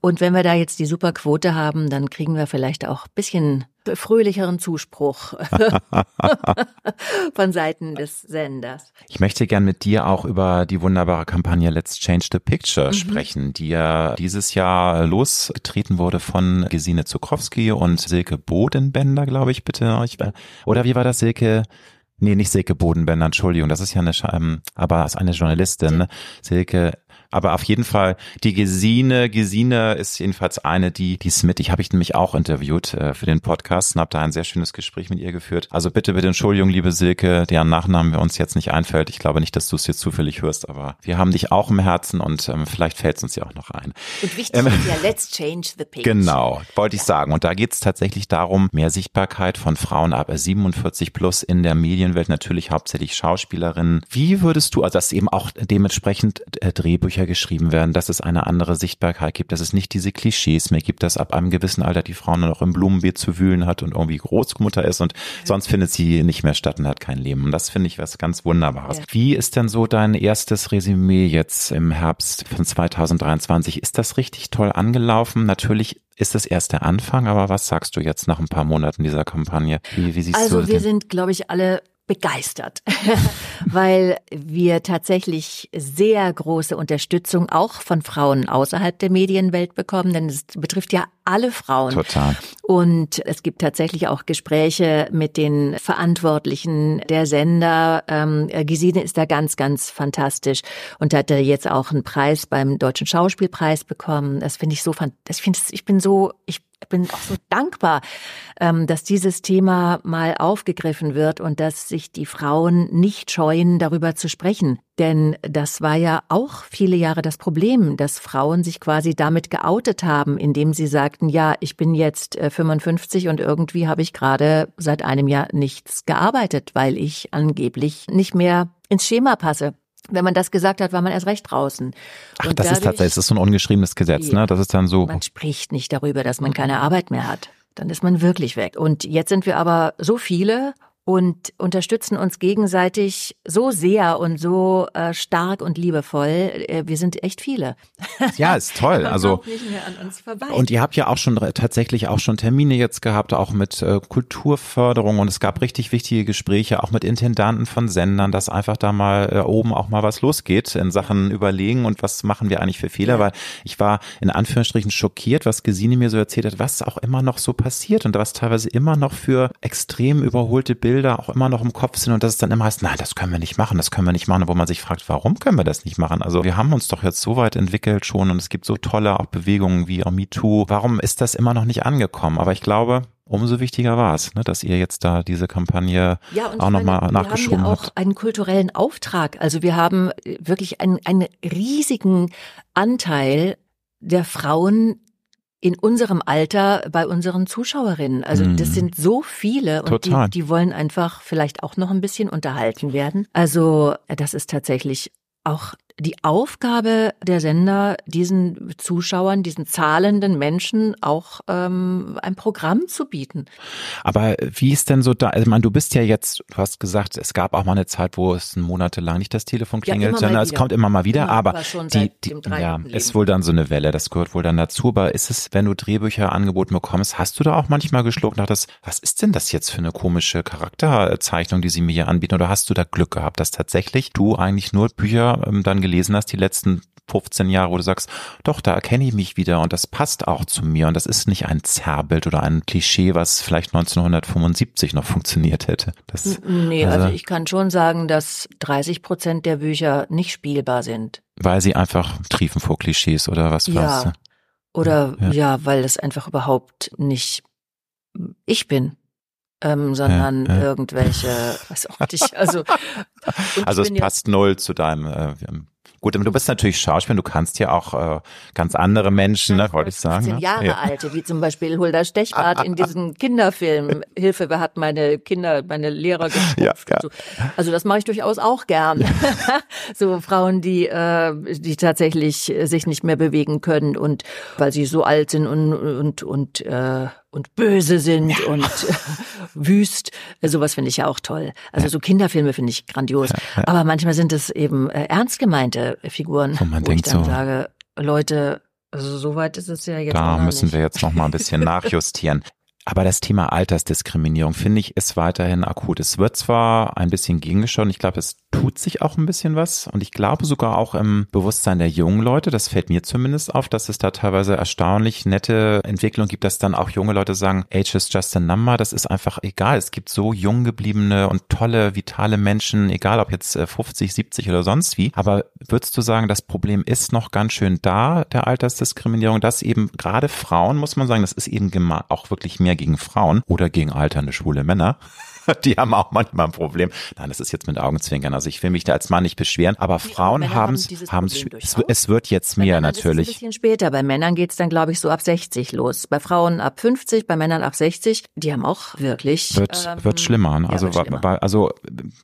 Und wenn wir da jetzt die super Quote haben, dann kriegen wir vielleicht auch ein bisschen fröhlicheren Zuspruch von Seiten des Senders. Ich möchte gern mit dir auch über die wunderbare Kampagne Let's Change the Picture Mhm. sprechen, die ja dieses Jahr losgetreten wurde von Gesine Zukrowski und Silke Bodenbender, glaube ich, bitte. Oder wie war das, Silke? Nee, nicht Silke Bodenbender, Entschuldigung, das ist ja eine, Scha- ähm, aber ist eine Journalistin, ne? Silke, aber auf jeden Fall die Gesine, Gesine ist jedenfalls eine, die, die ist mit, ich habe ich nämlich auch interviewt äh, für den Podcast und habe da ein sehr schönes Gespräch mit ihr geführt. Also bitte, bitte Entschuldigung, liebe Silke, deren Nachnamen wir uns jetzt nicht einfällt. Ich glaube nicht, dass du es jetzt zufällig hörst, aber wir haben dich auch im Herzen und ähm, vielleicht fällt es uns ja auch noch ein. Und wichtig ist ja, let's change the picture. Genau, wollte ich sagen. Und da geht es tatsächlich darum, mehr Sichtbarkeit von Frauen ab 47 plus in der Medienwelt, natürlich hauptsächlich Schauspielerinnen. Wie würdest du, also dass eben auch dementsprechend äh, Drehbücher geschrieben werden, dass es eine andere Sichtbarkeit gibt, dass es nicht diese Klischees mehr gibt, dass ab einem gewissen Alter die Frau nur noch im Blumenbeet zu wühlen hat und irgendwie Großmutter ist und sonst findet sie nicht mehr statt und hat kein Leben. Und das finde ich was ganz Wunderbares. Ja. Wie ist denn so dein erstes Resümee jetzt im Herbst von 2023? Ist das richtig toll angelaufen? Natürlich ist es erst der Anfang, aber was sagst du jetzt nach ein paar Monaten dieser Kampagne? Wie, wie siehst Also du wir sind, glaube ich, alle begeistert, weil wir tatsächlich sehr große Unterstützung auch von Frauen außerhalb der Medienwelt bekommen, denn es betrifft ja alle Frauen. Total. Und es gibt tatsächlich auch Gespräche mit den Verantwortlichen der Sender. Ähm, Gesine ist da ganz, ganz fantastisch und hat jetzt auch einen Preis beim Deutschen Schauspielpreis bekommen. Das finde ich so, das finde ich bin so, ich bin auch so dankbar, ähm, dass dieses Thema mal aufgegriffen wird und dass sich die Frauen nicht scheuen, darüber zu sprechen. Denn das war ja auch viele Jahre das Problem, dass Frauen sich quasi damit geoutet haben, indem sie sagten, ja, ich bin jetzt äh, 55 und irgendwie habe ich gerade seit einem Jahr nichts gearbeitet, weil ich angeblich nicht mehr ins Schema passe. Wenn man das gesagt hat, war man erst recht draußen. Ach, Und das ist dadurch- tatsächlich, das ist so ein ungeschriebenes Gesetz, Ja. ne? Das ist dann so. man spricht nicht darüber, dass man keine Arbeit mehr hat. Dann ist man wirklich weg. Und jetzt sind wir aber so viele und unterstützen uns gegenseitig so sehr und so äh, stark und liebevoll. Äh, wir sind echt viele. Ja, ist toll. Also. Und ihr habt ja auch schon tatsächlich auch schon Termine jetzt gehabt, auch mit äh, Kulturförderung und es gab richtig wichtige Gespräche, auch mit Intendanten von Sendern, dass einfach da mal äh, oben auch mal was losgeht in Sachen überlegen und was machen wir eigentlich für Fehler, weil ich war in Anführungsstrichen schockiert, was Gesine mir so erzählt hat, was auch immer noch so passiert und was teilweise immer noch für extrem überholte Bilder auch immer noch im Kopf sind und dass es dann immer heißt, nein, das können wir nicht machen, das können wir nicht machen, wo man sich fragt, warum können wir das nicht machen? Also wir haben uns doch jetzt so weit entwickelt schon und es gibt so tolle auch Bewegungen wie auch MeToo. Warum ist das immer noch nicht angekommen? Aber ich glaube, umso wichtiger war es, ne, dass ihr jetzt da diese Kampagne Ja, und auch nochmal nachgeschoben Wir haben ja auch habt. einen kulturellen Auftrag. Also wir haben wirklich einen, einen riesigen Anteil der Frauen in unserem Alter bei unseren Zuschauerinnen. Also Mhm. das sind so viele und die, die wollen einfach vielleicht auch noch ein bisschen unterhalten werden. Also äh, das ist tatsächlich auch die Aufgabe der Sender, diesen Zuschauern, diesen zahlenden Menschen auch ähm, ein Programm zu bieten. Aber wie ist denn so da, also meine, du bist ja jetzt, du hast gesagt, es gab auch mal eine Zeit, wo es monatelang nicht das Telefon Ja, klingelt, mal sondern es kommt immer mal wieder, Immer, aber aber schon die, die ja, 13. ist Leben. wohl dann so eine Welle, das gehört wohl dann dazu, aber ist es, wenn du Drehbücher angeboten bekommst, hast du da auch manchmal geschluckt nach das, was ist denn das jetzt für eine komische Charakterzeichnung, die sie mir hier anbieten oder hast du da Glück gehabt, dass tatsächlich du eigentlich nur Bücher ähm, dann gelesen hast, die letzten 15 Jahre, wo du sagst, doch, da erkenne ich mich wieder und das passt auch zu mir und das ist nicht ein Zerrbild oder ein Klischee, was vielleicht 1975 noch funktioniert hätte. Das, Nee, also, Also- ich kann schon sagen, dass 30 Prozent der Bücher nicht spielbar sind. weil sie einfach triefen vor Klischees oder was war's? Ja. Oder Ja. ja. weil es einfach überhaupt nicht ich bin, ähm, sondern Ja, ja. irgendwelche, was auch nicht. Also, Also es passt null zu deinem äh, Gut, aber du bist natürlich Schauspieler, du kannst ja auch äh, ganz andere Menschen, ne, wollte ich sagen. 15 ne? Jahre ja. alte, wie zum Beispiel Hulda Stechbart in diesem Kinderfilm. Hilfe, wer hat meine Kinder, meine Lehrer geschrumpft Ja, ja. so. Also das mache ich durchaus auch gern. so Frauen, die, äh, die tatsächlich sich nicht mehr bewegen können und weil sie so alt sind und, und, und, äh, und böse sind und äh, wüst. Sowas finde ich ja auch toll. Also so Kinderfilme finde ich grandios. Aber manchmal sind es eben äh, ernst gemeinte Figuren, Wo man wo denkt ich dann so- sage, Leute, also so weit ist es ja jetzt Da müssen nicht. wir jetzt noch mal ein bisschen nachjustieren. Aber das Thema Altersdiskriminierung, finde ich, ist weiterhin akut. Es wird zwar ein bisschen gegengeschaut, ich glaube, es tut sich auch ein bisschen was. Und ich glaube sogar auch im Bewusstsein der jungen Leute, das fällt mir zumindest auf, dass es da teilweise erstaunlich nette Entwicklung gibt, dass dann auch junge Leute sagen, age is just a number, das ist einfach egal. Es gibt so jung gebliebene und tolle, vitale Menschen, egal ob jetzt äh, 50, 70 oder sonst wie. Aber würdest du sagen, das Problem ist noch ganz schön da, der Altersdiskriminierung, dass eben gerade Frauen, muss man sagen, das ist eben auch wirklich mehr gegen Frauen oder gegen alternde schwule Männer. Die haben auch manchmal ein Problem. Nein, das ist jetzt mit Augenzwinkern. Also ich will mich da als Mann nicht beschweren, aber Frauen Männer haben haben es, es, wird jetzt Bei mehr Männern Ist es ein natürlich. bisschen später. Bei Männern geht's dann, glaube ich, so ab 60 los. Bei Frauen ab 50, bei Männern ab 60. Die haben auch wirklich. Wird, ähm, wird schlimmer. ja, Also, wird wa- schlimmer. also,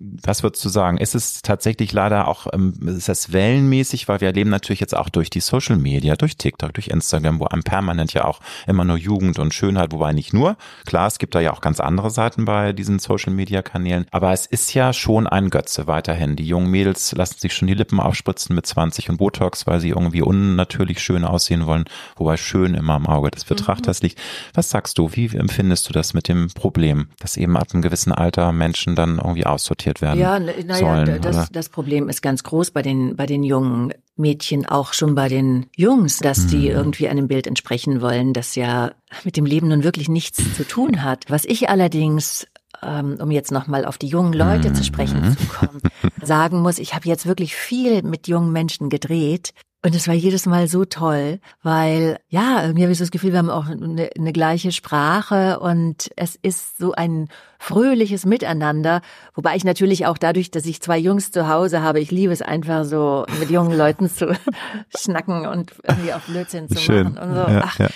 was würdest du sagen? Ist es tatsächlich leider auch, ähm, ist das wellenmäßig, weil wir erleben natürlich jetzt auch durch die Social Media, durch TikTok, durch Instagram, wo einem permanent ja auch immer nur Jugend und Schönheit, wobei nicht nur. Klar, es gibt da ja auch ganz andere Seiten bei diesen Social Media Kanälen. Aber es ist ja schon ein Götze weiterhin. Die jungen Mädels lassen sich schon die Lippen aufspritzen mit 20 und Botox, weil sie irgendwie unnatürlich schön aussehen wollen. Wobei schön immer im Auge des Betrachters liegt. Was sagst du? Wie empfindest du das mit dem Problem, dass eben ab einem gewissen Alter Menschen dann irgendwie aussortiert werden Ja, naja, sollen? das, oder? das Problem ist ganz groß bei den, bei den jungen Mädchen, auch schon bei den Jungs, dass die Mhm. irgendwie einem Bild entsprechen wollen, das ja mit dem Leben nun wirklich nichts zu tun hat. Was ich allerdings um jetzt nochmal auf die jungen Leute zu sprechen Mhm. zu kommen, sagen muss, ich habe jetzt wirklich viel mit jungen Menschen gedreht und es war jedes Mal so toll, weil ja, irgendwie habe ich so das Gefühl, wir haben auch eine, eine gleiche Sprache und es ist so ein fröhliches Miteinander, wobei ich natürlich auch dadurch, dass ich zwei Jungs zu Hause habe, ich liebe es einfach so mit jungen Leuten zu schnacken und irgendwie auf Blödsinn zu Schön. machen und so. Ja, Ach, ja.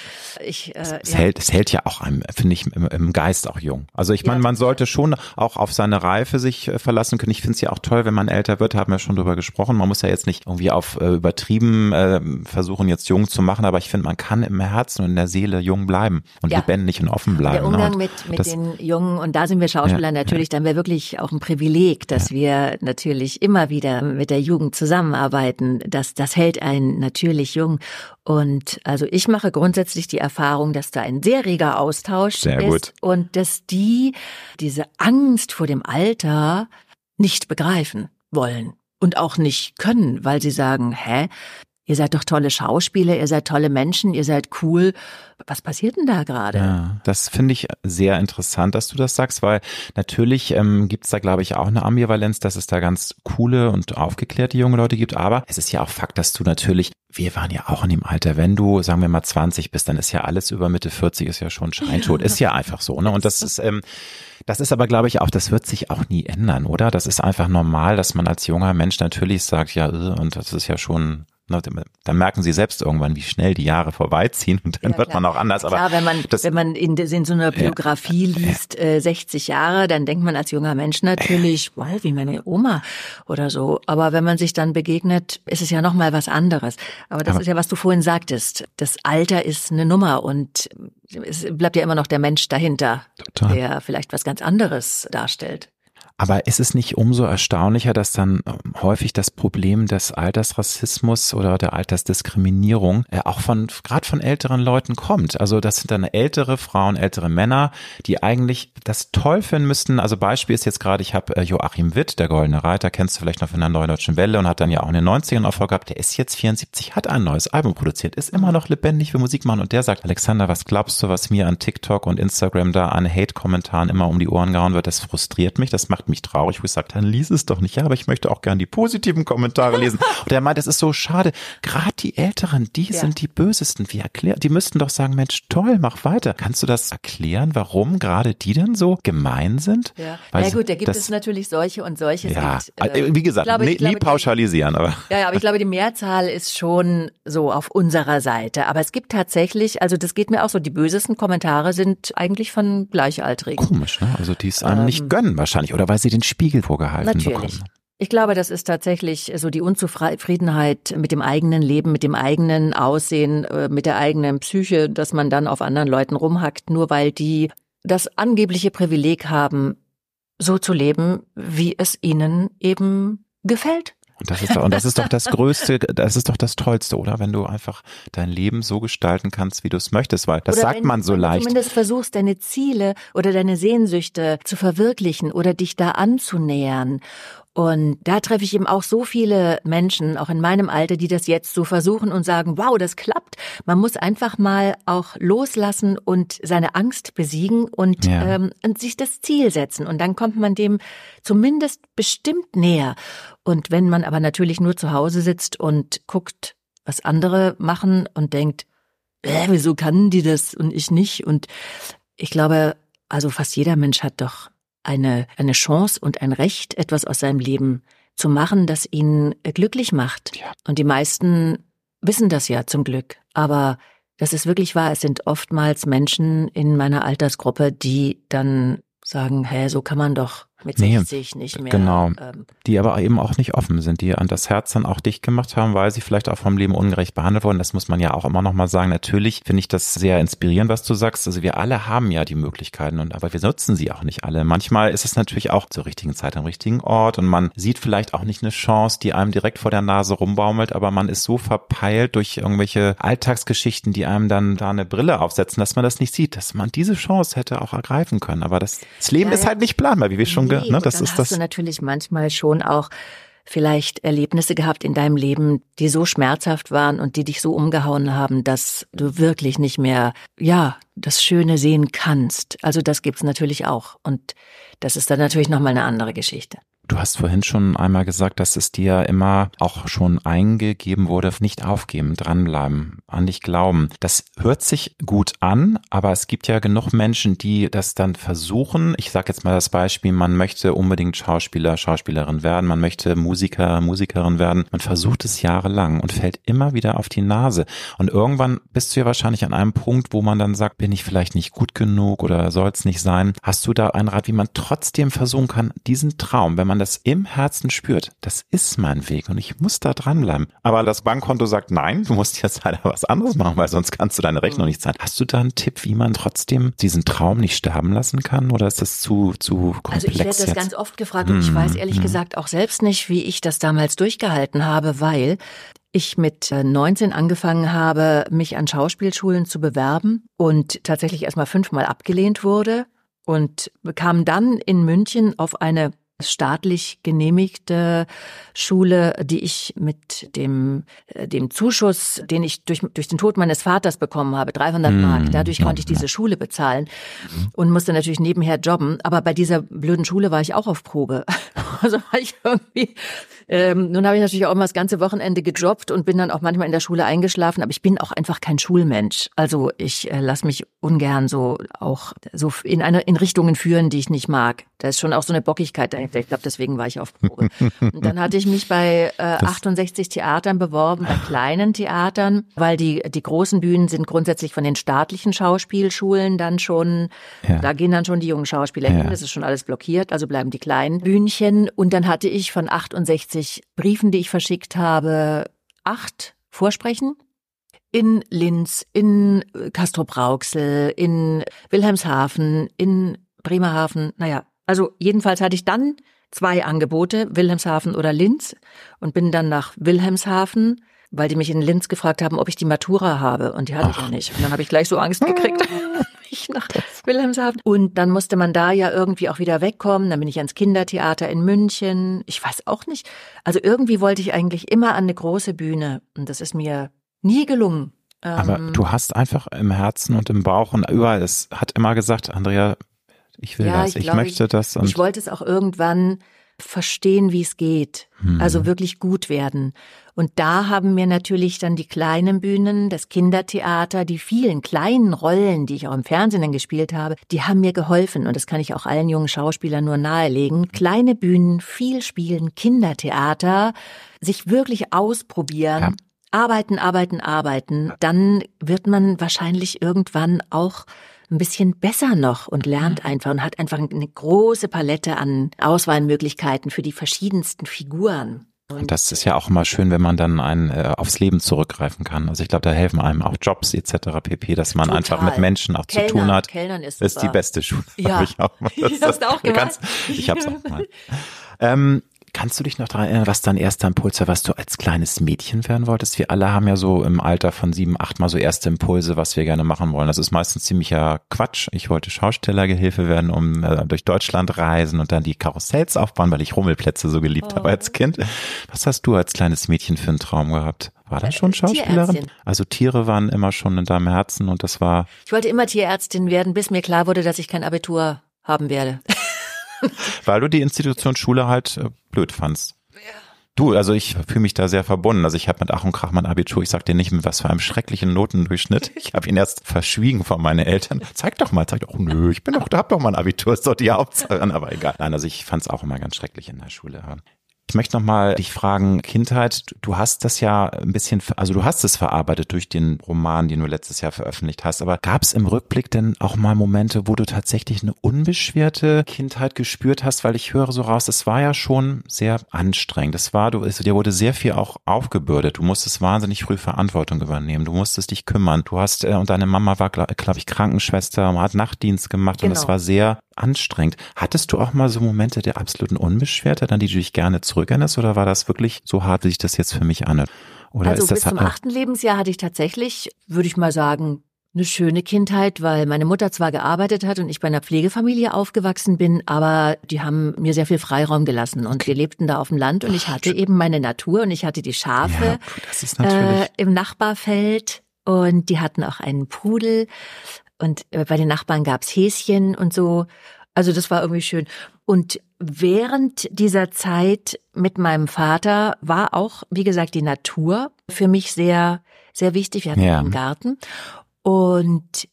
ich äh, Es ja. hält, es hält ja auch einem, finde ich, im, im Geist auch jung. Also ich meine, man sollte schon auch auf seine Reife sich äh, verlassen können. Ich finde es ja auch toll, wenn man älter wird, haben wir schon drüber gesprochen. Man muss ja jetzt nicht irgendwie auf äh, übertrieben äh, versuchen, jetzt jung zu machen, aber ich finde, man kann im Herzen und in der Seele jung bleiben und lebendig und offen bleiben. Der Umgang ne? Mit, mit das, den Jungen, und da sind wir Schauspieler Ja, natürlich, dann wäre wirklich auch ein Privileg, dass wir natürlich immer wieder mit der Jugend zusammenarbeiten. Das, das hält einen natürlich jung. Und also ich mache grundsätzlich die Erfahrung, dass da ein sehr reger Austausch Sehr ist gut. und dass die diese Angst vor dem Alter nicht begreifen wollen und auch nicht können, weil sie sagen, hä? Ihr seid doch tolle Schauspieler, ihr seid tolle Menschen, ihr seid cool. Was passiert denn da gerade? Ja, das finde ich sehr interessant, dass du das sagst, weil natürlich ähm, gibt es da, glaube ich, auch eine Ambivalenz, dass es da ganz coole und aufgeklärte junge Leute gibt. Aber es ist ja auch Fakt, dass du natürlich, wir waren ja auch in dem Alter, wenn du, sagen wir mal, 20 bist, dann ist ja alles über Mitte 40 ist ja schon scheintot. Ist ja einfach so, ne? Und das ist, ähm, das ist aber, glaube ich, auch, das wird sich auch nie ändern, oder? Das ist einfach normal, dass man als junger Mensch natürlich sagt, ja, äh, und das ist ja schon, dann merken sie selbst irgendwann, wie schnell die Jahre vorbeiziehen und dann Ja, wird klar. man auch anders. Aber Klar, wenn man, das, wenn man in, in so einer Biografie liest, äh, 60 Jahre, dann denkt man als junger Mensch natürlich, wow, wie meine Oma oder so. Aber wenn man sich dann begegnet, ist es ja nochmal was anderes. Aber das Aber- ist ja, was du vorhin sagtest. Das Alter ist eine Nummer und es bleibt ja immer noch der Mensch dahinter, Total. der vielleicht was ganz anderes darstellt. Aber ist es nicht umso erstaunlicher, dass dann ähm, häufig das Problem des Altersrassismus oder der Altersdiskriminierung äh, auch von gerade von älteren Leuten kommt? Also das sind dann ältere Frauen, ältere Männer, die eigentlich das toll finden müssten. Also Beispiel ist jetzt gerade, ich habe äh, Joachim Witt, der Goldene Reiter, kennst du vielleicht noch von der Neuen Deutschen Welle und hat dann ja auch in den 90ern Erfolg gehabt. Der ist jetzt 74, hat ein neues Album produziert, ist immer noch lebendig für Musik machen und der sagt, Alexander, was glaubst du, was mir an TikTok und Instagram da an Hate-Kommentaren immer um die Ohren gehauen wird? Das frustriert mich, das macht mich traurig, wo ich sage, dann lies es doch nicht. Ja, aber ich möchte auch gern die positiven Kommentare lesen. Und er meint, es ist so schade. Gerade die Älteren, die ja. sind die Bösesten. Wie erklärt? Die müssten doch sagen, Mensch, toll, mach weiter. Kannst du das erklären, warum gerade die denn so gemein sind? Ja, Weil ja gut, da gibt das, es natürlich solche und solche. Ja, gibt, äh, wie gesagt, glaube, nie, glaube, nie pauschalisieren. Aber. Ja, ja, aber ich glaube, die Mehrzahl ist schon so auf unserer Seite. Aber es gibt tatsächlich, also das geht mir auch so, die bösesten Kommentare sind eigentlich von Gleichaltrigen. Komisch, ne? Also die es einem ähm, nicht gönnen wahrscheinlich oder weil sie den Spiegel vorgehalten natürlich. bekommen. Ich glaube, das ist tatsächlich so die Unzufriedenheit mit dem eigenen Leben, mit dem eigenen Aussehen, äh, mit der eigenen Psyche, dass man dann auf anderen Leuten rumhackt, nur weil die das angebliche Privileg haben, so zu leben, wie es ihnen eben gefällt. Und das ist doch, und das ist doch das Größte, das ist doch das Tollste, oder? Wenn du einfach dein Leben so gestalten kannst, wie du es möchtest, weil das oder sagt man so leicht. Wenn du zumindest versuchst, deine Ziele oder deine Sehnsüchte zu verwirklichen oder dich da anzunähern und da treffe ich eben auch so viele Menschen, auch in meinem Alter, die das jetzt so versuchen und sagen, wow, das klappt. Man muss einfach mal auch loslassen und seine Angst besiegen und, ja. ähm, und sich das Ziel setzen. Und dann kommt man dem zumindest bestimmt näher. Und wenn man aber natürlich nur zu Hause sitzt und guckt, was andere machen und denkt, äh, wieso kann die das und ich nicht? Und ich glaube, also fast jeder Mensch hat doch eine, eine Chance und ein Recht, etwas aus seinem Leben zu machen, das ihn glücklich macht. Ja. Und die meisten wissen das ja zum Glück. Aber das ist wirklich wahr. Es sind oftmals Menschen in meiner Altersgruppe, die dann sagen, hä, so kann man doch mit nee, 60 nicht mehr. Genau. Ähm, die aber eben auch nicht offen sind, die an das Herz dann auch dicht gemacht haben, weil sie vielleicht auch vom Leben ungerecht behandelt wurden. Das muss man ja auch immer noch mal sagen. Natürlich finde ich das sehr inspirierend, was du sagst. Also wir alle haben ja die Möglichkeiten und aber wir nutzen sie auch nicht alle. Manchmal ist es natürlich auch zur richtigen Zeit am richtigen Ort und man sieht vielleicht auch nicht eine Chance, die einem direkt vor der Nase rumbaumelt, aber man ist so verpeilt durch irgendwelche Alltagsgeschichten, die einem dann da eine Brille aufsetzen, dass man das nicht sieht, dass man diese Chance hätte auch ergreifen können. Aber das, das Leben ja, ist halt nicht planbar, wie wir schon nee, ne, das dann ist hast das. du natürlich manchmal schon auch vielleicht Erlebnisse gehabt in deinem Leben, die so schmerzhaft waren und die dich so umgehauen haben, dass du wirklich nicht mehr, ja, das Schöne sehen kannst. Also das gibt's natürlich auch. Und das ist dann natürlich nochmal eine andere Geschichte. Du hast vorhin schon einmal gesagt, dass es dir immer auch schon eingegeben wurde, nicht aufgeben, dranbleiben, an dich glauben. Das hört sich gut an, aber es gibt ja genug Menschen, die das dann versuchen. Ich sage jetzt mal das Beispiel, man möchte unbedingt Schauspieler, Schauspielerin werden, man möchte Musiker, Musikerin werden. Man versucht es jahrelang und fällt immer wieder auf die Nase. Und irgendwann bist du ja wahrscheinlich an einem Punkt, wo man dann sagt, bin ich vielleicht nicht gut genug oder soll es nicht sein. Hast du da einen Rat, wie man trotzdem versuchen kann, diesen Traum, wenn man das im Herzen spürt, das ist mein Weg und ich muss da dranbleiben. Aber das Bankkonto sagt, nein, du musst jetzt leider was anderes machen, weil sonst kannst du deine Rechnung nicht zahlen. Hast du da einen Tipp, wie man trotzdem diesen Traum nicht sterben lassen kann oder ist das zu, zu komplex Also ich werde das ganz oft gefragt und ich weiß ehrlich mhm. gesagt auch selbst nicht, wie ich das damals durchgehalten habe, weil ich mit 19 äh, angefangen habe, mich an Schauspielschulen zu bewerben und tatsächlich erstmal fünfmal abgelehnt wurde und kam dann in München auf eine staatlich genehmigte Schule, die ich mit dem, äh, dem Zuschuss, den ich durch, durch den Tod meines Vaters bekommen habe, 300 hm. Mark, dadurch konnte ich diese Schule bezahlen und musste natürlich nebenher jobben. Aber bei dieser blöden Schule war ich auch auf Probe. Also war ich irgendwie, ähm, nun habe ich natürlich auch immer das ganze Wochenende gejobbt und bin dann auch manchmal in der Schule eingeschlafen, aber ich bin auch einfach kein Schulmensch. Also ich äh, lasse mich ungern so auch so in eine in Richtungen führen, die ich nicht mag. Da ist schon auch so eine Bockigkeit dahinter. Ich glaube, deswegen war ich auf Probe. Und dann hatte ich mich bei äh, 68 Theatern beworben, bei kleinen Theatern, weil die, die großen Bühnen sind grundsätzlich von den staatlichen Schauspielschulen dann schon, ja. da gehen dann schon die jungen Schauspieler ja. hin, das ist schon alles blockiert, also bleiben die kleinen Bühnchen. Und dann hatte ich von 68 Briefen, die ich verschickt habe, acht Vorsprechen in Linz, in Castrop-Rauxel, in Wilhelmshaven, in Bremerhaven, naja, also jedenfalls hatte ich dann zwei Angebote, Wilhelmshaven oder Linz, und bin dann nach Wilhelmshaven, weil die mich in Linz gefragt haben, ob ich die Matura habe. Und die hatte Ach. ich ja nicht. Und dann habe ich gleich so Angst gekriegt. ich nach Wilhelmshaven. Und dann musste man da ja irgendwie auch wieder wegkommen. Dann bin ich ans Kindertheater in München. Ich weiß auch nicht. Also irgendwie wollte ich eigentlich immer an eine große Bühne. Und das ist mir nie gelungen. Aber ähm, du hast einfach im Herzen und im Bauch und überall, es hat immer gesagt, Andrea, Ich will ja, das. Ich, ich möchte das. ich wollte es auch irgendwann verstehen, wie es geht. Hm. Also wirklich gut werden. Und da haben mir natürlich dann die kleinen Bühnen, das Kindertheater, die vielen kleinen Rollen, die ich auch im Fernsehen dann gespielt habe, die haben mir geholfen. Und das kann ich auch allen jungen Schauspielern nur nahelegen. Kleine Bühnen, viel spielen, Kindertheater, sich wirklich ausprobieren. Ja. Arbeiten, arbeiten, arbeiten, dann wird man wahrscheinlich irgendwann auch ein bisschen besser noch und lernt mhm. einfach und hat einfach eine große Palette an Auswahlmöglichkeiten für die verschiedensten Figuren. Und das ist ja auch immer schön, wenn man dann ein, äh, aufs Leben zurückgreifen kann. Also ich glaube, da helfen einem auch Jobs etc. pp, dass man Total. einfach mit Menschen auch Kellner, zu tun hat. Kellnern ist, ist die beste Schule. Ja. Ich auch mal. Das, das, hast du auch gemacht? ich habe es auch mal. Ähm, Kannst du dich noch daran erinnern, was dein erster Impuls war, was du als kleines Mädchen werden wolltest? Wir alle haben ja so im Alter von sieben, acht mal so erste Impulse, was wir gerne machen wollen. Das ist meistens ziemlicher Quatsch. Ich wollte Schaustellergehilfe werden, um äh, durch Deutschland reisen und dann die Karussells aufbauen, weil ich Rummelplätze so geliebt oh. habe als Kind. Was hast du als kleines Mädchen für einen Traum gehabt? War das schon Schauspielerin? Also Tiere waren immer schon in deinem Herzen und das war. Ich wollte immer Tierärztin werden, bis mir klar wurde, dass ich kein Abitur haben werde. Weil du die Institution Schule halt äh, blöd fandst. Du, also ich fühle mich da sehr verbunden. Also ich habe mit Ach und Krach mein Abitur, ich sag dir nicht mit was für einem schrecklichen Notendurchschnitt. Ich habe ihn erst verschwiegen von meinen Eltern. Zeig doch mal, zeig doch, nö, ich bin doch, da hab doch mein Abitur, ist doch die Hauptsache, aber egal. Nein, also ich fand es auch immer ganz schrecklich in der Schule. Ich möchte nochmal dich fragen, Kindheit, du hast das ja ein bisschen, also du hast es verarbeitet durch den Roman, den du letztes Jahr veröffentlicht hast, aber gab es im Rückblick denn auch mal Momente, wo du tatsächlich eine unbeschwerte Kindheit gespürt hast? Weil ich höre so raus, es war ja schon sehr anstrengend. Es war, du, dir wurde sehr viel auch aufgebürdet. Du musstest wahnsinnig früh Verantwortung übernehmen. Du musstest dich kümmern. Du hast, äh, und deine Mama war, glaube glaub ich, Krankenschwester und hat Nachtdienst gemacht genau. und es war sehr anstrengend. Hattest du auch mal so Momente der absoluten Unbeschwertheit, an die du dich gerne zurückerinnerst, oder war das wirklich so hart, wie sich das jetzt für mich anhört? Oder also ist das bis zum achten Lebensjahr hatte ich tatsächlich, würde ich mal sagen, eine schöne Kindheit, weil meine Mutter zwar gearbeitet hat und ich bei einer Pflegefamilie aufgewachsen bin, aber die haben mir sehr viel Freiraum gelassen und wir lebten da auf dem Land und ich hatte eben meine Natur und ich hatte die Schafe ja, äh, im Nachbarfeld und die hatten auch einen Pudel und bei den Nachbarn gab's Häschen und so. Also das war irgendwie schön. Und während dieser Zeit mit meinem Vater war auch, wie gesagt, die Natur für mich sehr, sehr wichtig. Wir hatten ja. einen Garten. Und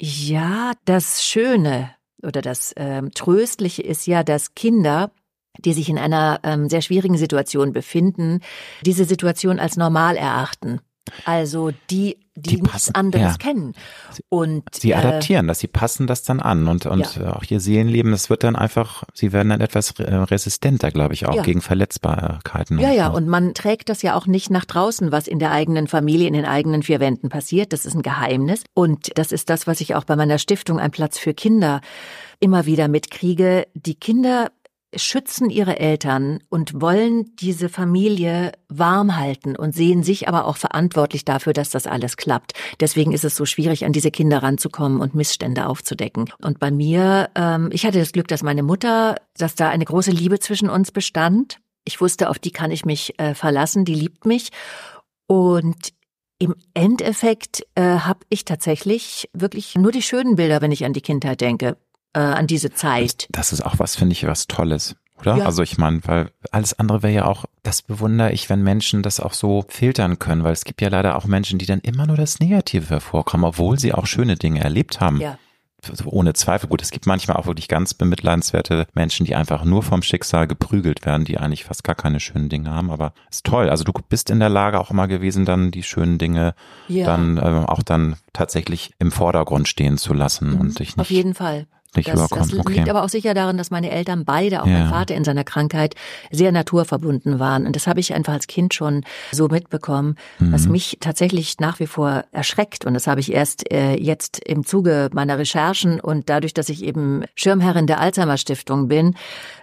ja, das Schöne oder das ähm, Tröstliche ist ja, dass Kinder die sich in einer ähm, sehr schwierigen Situation befinden, diese Situation als normal erachten. Also die, die, die nichts anderes ja. kennen. Und sie adaptieren äh, das, sie passen das dann an und, und ja. auch ihr Seelenleben, das wird dann einfach, sie werden dann etwas resistenter, glaube ich, auch ja. gegen Verletzbarkeiten. Ja, ja, so. und man trägt das ja auch nicht nach draußen, was in der eigenen Familie, in den eigenen vier Wänden passiert. Das ist ein Geheimnis. Und das ist das, was ich auch bei meiner Stiftung Ein Platz für Kinder immer wieder mitkriege. Die Kinder schützen ihre Eltern und wollen diese Familie warm halten und sehen sich aber auch verantwortlich dafür, dass das alles klappt. Deswegen ist es so schwierig, an diese Kinder ranzukommen und Missstände aufzudecken. Und bei mir, ähm, ich hatte das Glück, dass meine Mutter, dass da eine große Liebe zwischen uns bestand. Ich wusste, auf die kann ich mich äh, verlassen, die liebt mich. Und im Endeffekt äh, habe ich tatsächlich wirklich nur die schönen Bilder, wenn ich an die Kindheit denke äh, an diese Zeit. Das, das ist auch was, finde ich, was Tolles. Oder? Ja. Also ich meine, weil alles andere wäre ja auch, das bewundere ich, wenn Menschen das auch so filtern können, weil es gibt ja leider auch Menschen, die dann immer nur das Negative hervorkommen, obwohl sie auch schöne Dinge erlebt haben. Ja. Ohne Zweifel. Gut, es gibt manchmal auch wirklich ganz bemitleidenswerte Menschen, die einfach nur vom Schicksal geprügelt werden, die eigentlich fast gar keine schönen Dinge haben. Aber ist toll. Also du bist in der Lage auch immer gewesen, dann die schönen Dinge ja. dann äh, auch dann tatsächlich im Vordergrund stehen zu lassen mhm. und dich nicht. Auf jeden Fall nicht das, überkommen. Das liegt okay. aber auch sicher daran, dass meine Eltern beide, auch ja. mein Vater in seiner Krankheit, sehr naturverbunden waren. Und das habe ich einfach als Kind schon so mitbekommen, mhm. was mich tatsächlich nach wie vor erschreckt. Und das habe ich erst äh, jetzt im Zuge meiner Recherchen und dadurch, dass ich eben Schirmherrin der Alzheimer Stiftung bin,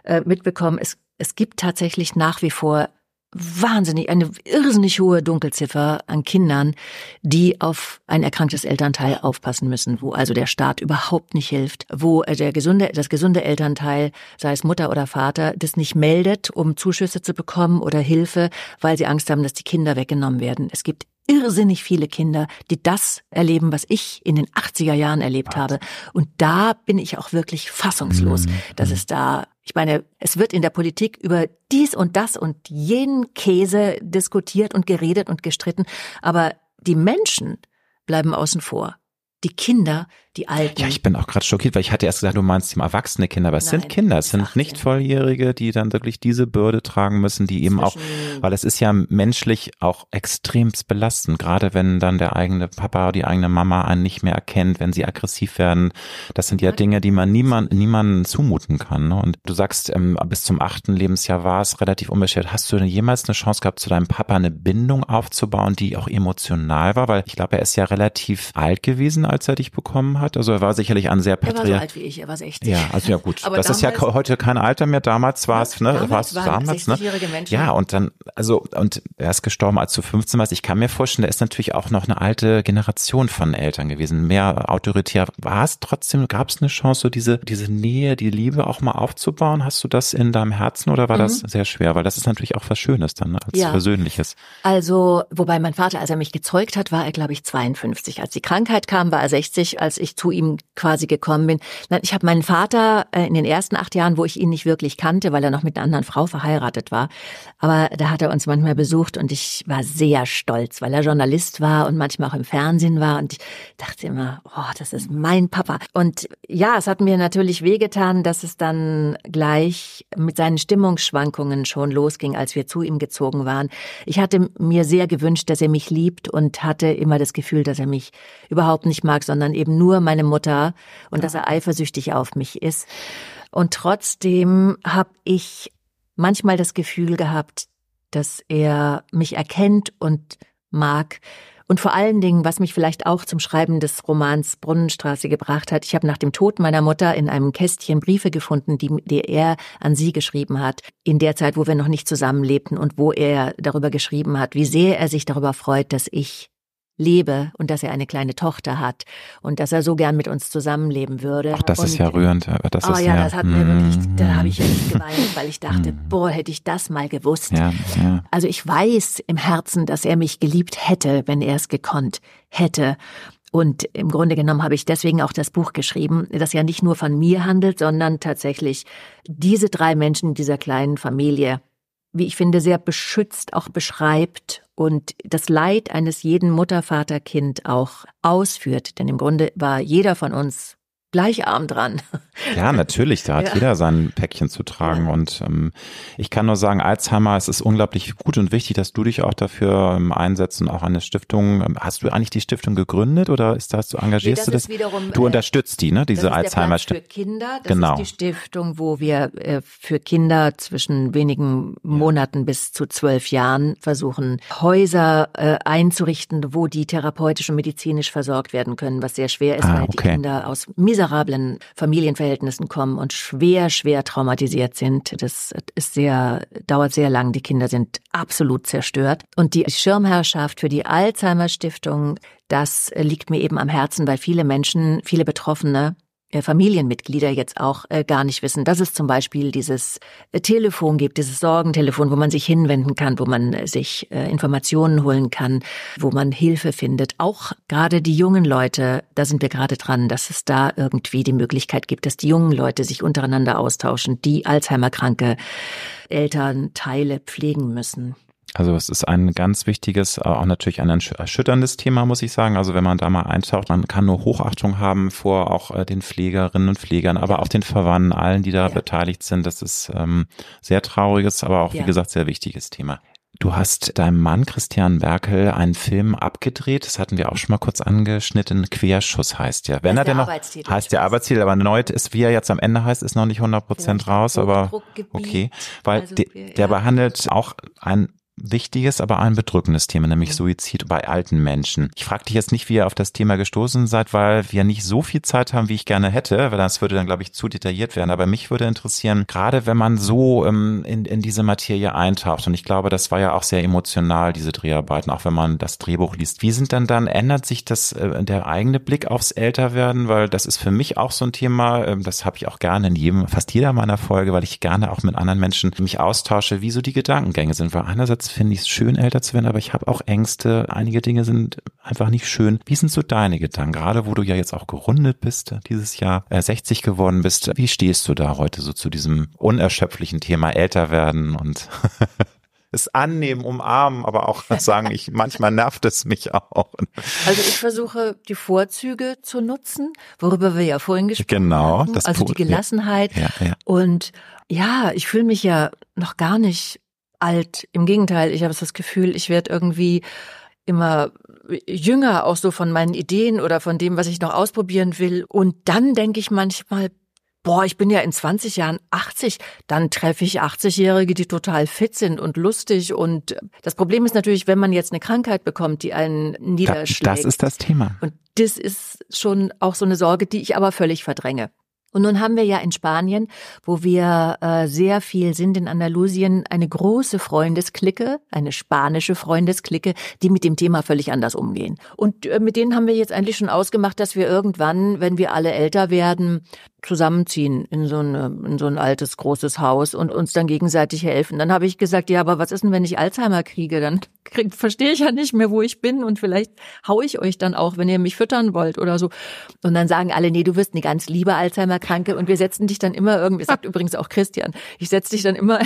äh, mitbekommen. Es, es gibt tatsächlich nach wie vor wahnsinnig, eine irrsinnig hohe Dunkelziffer an Kindern, die auf ein erkranktes Elternteil aufpassen müssen, wo also der Staat überhaupt nicht hilft, wo der gesunde, das gesunde Elternteil, sei es Mutter oder Vater, das nicht meldet, um Zuschüsse zu bekommen oder Hilfe, weil sie Angst haben, dass die Kinder weggenommen werden. Es gibt irrsinnig viele Kinder, die das erleben, was ich in den 80er Jahren erlebt habe. Und da bin ich auch wirklich fassungslos, mhm. dass es da ich meine, es wird in der Politik über dies und das und jenen Käse diskutiert und geredet und gestritten, aber die Menschen bleiben außen vor die Kinder, die Alten. Ja, ich bin auch gerade schockiert, weil ich hatte erst gesagt, du meinst die erwachsene Kinder, aber es Nein, sind Kinder, es sind nicht Volljährige, die dann wirklich diese Bürde tragen müssen, die eben auch, weil es ist ja menschlich auch extremst belastend, gerade wenn dann der eigene Papa oder die eigene Mama einen nicht mehr erkennt, wenn sie aggressiv werden. Das sind ja Dinge, die man niemand, niemandem zumuten kann. Ne? Und du sagst, ähm, bis zum achten Lebensjahr war es relativ unbeschwert. Hast du denn jemals eine Chance gehabt, zu deinem Papa eine Bindung aufzubauen, die auch emotional war? Weil ich glaube, er ist ja relativ alt gewesen, als er dich bekommen hat? Also er war sicherlich ein sehr patriarch. Er war so alt wie ich, er war 60. Ja, also ja gut. Aber das ist ja heute kein Alter mehr. Damals war es, ne? Damals war es damals, ne? Menschen. Ja, und dann, also, und er ist gestorben, als du 15 warst. Ich kann mir vorstellen, der ist natürlich auch noch eine alte Generation von Eltern gewesen. Mehr autoritär. War es trotzdem, gab es eine Chance, so diese, diese Nähe, die Liebe auch mal aufzubauen? Hast du das in deinem Herzen oder war mhm. das sehr schwer? Weil das ist natürlich auch was Schönes dann, ne? als ja. Persönliches. Also, wobei mein Vater, als er mich gezeugt hat, war er, glaube ich, 52. Als die Krankheit kam, war er 60, als ich zu ihm quasi gekommen bin. Ich habe meinen Vater äh, in den ersten acht Jahren, wo ich ihn nicht wirklich kannte, weil er noch mit einer anderen Frau verheiratet war, aber da hat er uns manchmal besucht und ich war sehr stolz, weil er Journalist war und manchmal auch im Fernsehen war und ich dachte immer, oh, das ist mein Papa. Und ja, es hat mir natürlich wehgetan, dass es dann gleich mit seinen Stimmungsschwankungen schon losging, als wir zu ihm gezogen waren. Ich hatte mir sehr gewünscht, dass er mich liebt und hatte immer das Gefühl, dass er mich überhaupt nicht mag, sondern eben nur meine Mutter und dass er eifersüchtig auf mich ist. Und trotzdem habe ich manchmal das Gefühl gehabt, dass er mich erkennt und mag. Und vor allen Dingen, was mich vielleicht auch zum Schreiben des Romans Brunnenstraße gebracht hat, ich habe nach dem Tod meiner Mutter in einem Kästchen Briefe gefunden, die, die er an sie geschrieben hat, in der Zeit, wo wir noch nicht zusammenlebten und wo er darüber geschrieben hat, wie sehr er sich darüber freut, dass ich lebe und dass er eine kleine Tochter hat und dass er so gern mit uns zusammenleben würde. Ach, das und, ist ja rührend. Das oh ist ja, ja, das hat mir wirklich, da mm. habe ich echt geweint, weil ich dachte, mm. boah, hätte ich das mal gewusst. Ja, ja. Also ich weiß im Herzen, dass er mich geliebt hätte, wenn er es gekonnt hätte. Und im Grunde genommen habe ich deswegen auch das Buch geschrieben, das ja nicht nur von mir handelt, sondern tatsächlich diese drei Menschen dieser kleinen Familie wie ich finde, sehr beschützt auch beschreibt und das Leid eines jeden Mutter, Vater, Kind auch ausführt. Denn im Grunde war jeder von uns gleich arm dran. Ja, natürlich, da hat ja. jeder sein Päckchen zu tragen. Ja. Und ähm, ich kann nur sagen, Alzheimer, es ist unglaublich gut und wichtig, dass du dich auch dafür ähm, einsetzt und auch eine Stiftung. Ähm, hast du eigentlich die Stiftung gegründet oder ist das, du engagierst nee, das du das? Wiederum, du äh, unterstützt die, ne? Diese Alzheimer-Stiftung. Für Kinder, das genau. ist die Stiftung, wo wir äh, für Kinder zwischen wenigen Monaten bis zu zwölf Jahren versuchen, Häuser äh, einzurichten, wo die therapeutisch und medizinisch versorgt werden können, was sehr schwer ist, ah, weil okay. die Kinder aus miserablen Familienverhältnissen kommen und schwer, schwer traumatisiert sind. Das ist sehr, dauert sehr lang. Die Kinder sind absolut zerstört. Und die Schirmherrschaft für die Alzheimer Stiftung, das liegt mir eben am Herzen, weil viele Menschen, viele Betroffene Familienmitglieder jetzt auch äh, gar nicht wissen, dass es zum Beispiel dieses äh, Telefon gibt, dieses Sorgentelefon, wo man sich hinwenden kann, wo man äh, sich äh, Informationen holen kann, wo man Hilfe findet. Auch gerade die jungen Leute, da sind wir gerade dran, dass es da irgendwie die Möglichkeit gibt, dass die jungen Leute sich untereinander austauschen, die Alzheimer-kranke Elternteile pflegen müssen. Also es ist ein ganz wichtiges, auch natürlich ein erschütterndes Thema, muss ich sagen. Also wenn man da mal eintaucht, man kann nur Hochachtung haben vor auch äh, den Pflegerinnen und Pflegern, aber auch den Verwandten, allen, die da ja. beteiligt sind. Das ist ähm, sehr trauriges, aber auch, ja. wie gesagt, sehr wichtiges Thema. Du hast deinem Mann Christian Berkel einen Film abgedreht, das hatten wir auch schon mal kurz angeschnitten, Querschuss heißt ja. Wenn er denn noch, heißt der Arbeitstitel, aber erneut ist, wie er jetzt am Ende heißt, ist noch nicht 100 Prozent raus, aber okay, weil also, der, der behandelt auch ein wichtiges, aber ein bedrückendes Thema, nämlich Suizid bei alten Menschen. Ich frage dich jetzt nicht, wie ihr auf das Thema gestoßen seid, weil wir nicht so viel Zeit haben, wie ich gerne hätte, weil das würde dann, glaube ich, zu detailliert werden. Aber mich würde interessieren, gerade wenn man so ähm, in, in diese Materie eintaucht, und ich glaube, das war ja auch sehr emotional, diese Dreharbeiten, auch wenn man das Drehbuch liest. Wie sind dann dann, ändert sich das, äh, der eigene Blick aufs Älterwerden? Weil das ist für mich auch so ein Thema, äh, das habe ich auch gerne in jedem, fast jeder meiner Folge, weil ich gerne auch mit anderen Menschen mich austausche, wie so die Gedankengänge sind. Weil einerseits Einerseits finde ich es schön, älter zu werden, aber ich habe auch Ängste. Einige Dinge sind einfach nicht schön. Wie sind so deine Gedanken? Gerade wo du ja jetzt auch gerundet bist, dieses Jahr äh, 60 geworden bist. Wie stehst du da heute so zu diesem unerschöpflichen Thema älter werden und es annehmen, umarmen, aber auch sagen, ich manchmal nervt es mich auch. Also ich versuche die Vorzüge zu nutzen, worüber wir ja vorhin gesprochen genau, haben. also die Gelassenheit. Ja, ja, ja. Und ja, ich fühle mich ja noch gar nicht alt. Im Gegenteil, ich habe das Gefühl, ich werde irgendwie immer jünger, auch so von meinen Ideen oder von dem, was ich noch ausprobieren will. Und dann denke ich manchmal, boah, ich bin ja in 20 Jahren 80, dann treffe ich 80-Jährige, die total fit sind und lustig. Und das Problem ist natürlich, wenn man jetzt eine Krankheit bekommt, die einen niederschlägt. Das ist das Thema. Und das ist schon auch so eine Sorge, die ich aber völlig verdränge. Und nun haben wir ja in Spanien, wo wir äh, sehr viel sind in Andalusien, eine große Freundesklicke, eine spanische Freundesklicke, die mit dem Thema völlig anders umgehen. Und äh, mit denen haben wir jetzt eigentlich schon ausgemacht, dass wir irgendwann, wenn wir alle älter werden, zusammenziehen in so, eine, in so ein altes, großes Haus und uns dann gegenseitig helfen. Dann habe ich gesagt, ja, aber was ist denn, wenn ich Alzheimer kriege? Dann krieg, verstehe ich ja nicht mehr, wo ich bin und vielleicht hau ich euch dann auch, wenn ihr mich füttern wollt oder so. Und dann sagen alle, nee, du wirst eine ganz liebe Alzheimer-Kranke und wir setzen dich dann immer irgendwie, sagt übrigens auch Christian, ich setze dich dann immer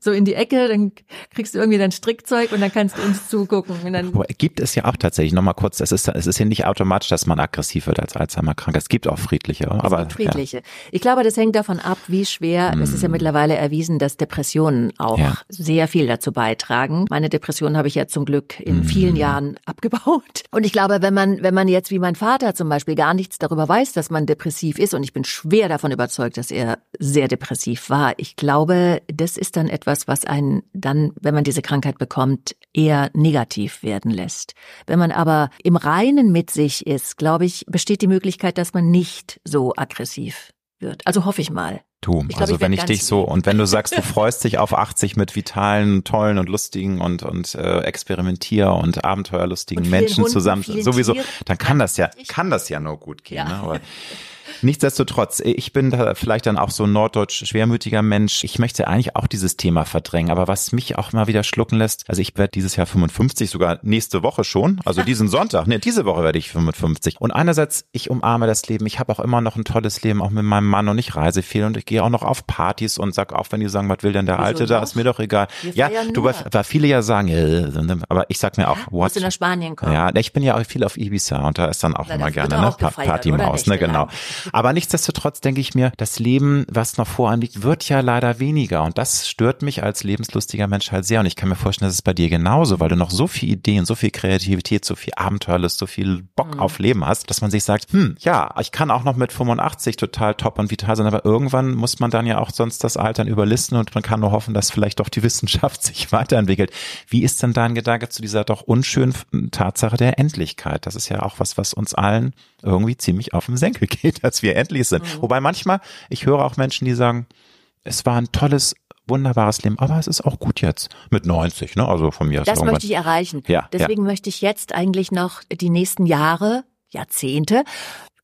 so in die Ecke, dann kriegst du irgendwie dein Strickzeug und dann kannst du uns zugucken. Dann gibt es ja auch tatsächlich, nochmal kurz, es ist, es ist ja nicht automatisch, dass man aggressiv wird als Alzheimer-Krank. Es gibt auch friedliche. Es aber, gibt friedliche. Ja. Ich glaube, das hängt davon ab, wie schwer, hm. es ist ja mittlerweile erwiesen, dass Depressionen auch ja. sehr viel dazu beitragen. Meine Depression habe ich ja zum Glück in hm. vielen Jahren abgebaut. Und ich glaube, wenn man, wenn man jetzt wie mein Vater zum Beispiel gar nichts darüber weiß, dass man depressiv ist, und ich bin schwer davon überzeugt, dass er sehr depressiv war, ich glaube, das ist dann etwas, was einen dann, wenn man diese Krankheit bekommt, eher negativ werden lässt. Wenn man aber im Reinen mit sich ist, glaube ich, besteht die Möglichkeit, dass man nicht so aggressiv wird. Also hoffe ich mal. Du, ich glaub, also ich wenn ich dich so und wenn du sagst, du freust dich auf 80 mit vitalen, tollen und lustigen und und äh, experimentier und abenteuerlustigen und Menschen Hunden, zusammen, sowieso, dann kann das ja kann das ja nur gut gehen. Ja. Ne? Aber Nichtsdestotrotz, ich bin da vielleicht dann auch so ein norddeutsch schwermütiger Mensch. Ich möchte eigentlich auch dieses Thema verdrängen, aber was mich auch mal wieder schlucken lässt, also ich werde dieses Jahr 55, sogar nächste Woche schon, also diesen Sonntag, ne, diese Woche werde ich 55. Und einerseits, ich umarme das Leben, ich habe auch immer noch ein tolles Leben, auch mit meinem Mann und ich reise viel und ich gehe auch noch auf Partys und sag auch, wenn die sagen, was will denn der Wieso Alte da, ist mir doch egal. ja, du, weil viele ja sagen, äh, aber ich sag mir auch, what? Musst du nach Spanien kommen? Ja, ich bin ja auch viel auf Ibiza und da ist dann auch Na, immer gerne, ne, Partymaus, ne, genau. Aber nichtsdestotrotz denke ich mir, das Leben, was noch vor einem liegt, wird ja leider weniger. Und das stört mich als lebenslustiger Mensch halt sehr. Und ich kann mir vorstellen, das ist bei dir genauso, weil du noch so viel Ideen, so viel Kreativität, so viel Abenteuerlust, so viel Bock mhm. auf Leben hast, dass man sich sagt, hm, ja, ich kann auch noch mit 85 total top und vital sein, aber irgendwann muss man dann ja auch sonst das Altern überlisten und man kann nur hoffen, dass vielleicht doch die Wissenschaft sich weiterentwickelt. Wie ist denn dein Gedanke zu dieser doch unschönen Tatsache der Endlichkeit? Das ist ja auch was, was uns allen irgendwie ziemlich auf den Senkel geht, dass wir endlich sind. Mhm. Wobei manchmal, ich höre auch Menschen, die sagen, es war ein tolles, wunderbares Leben, aber es ist auch gut jetzt mit 90, ne? Also von mir aus. Das möchte ich erreichen. Ja, Deswegen ja. möchte ich jetzt eigentlich noch die nächsten Jahre, Jahrzehnte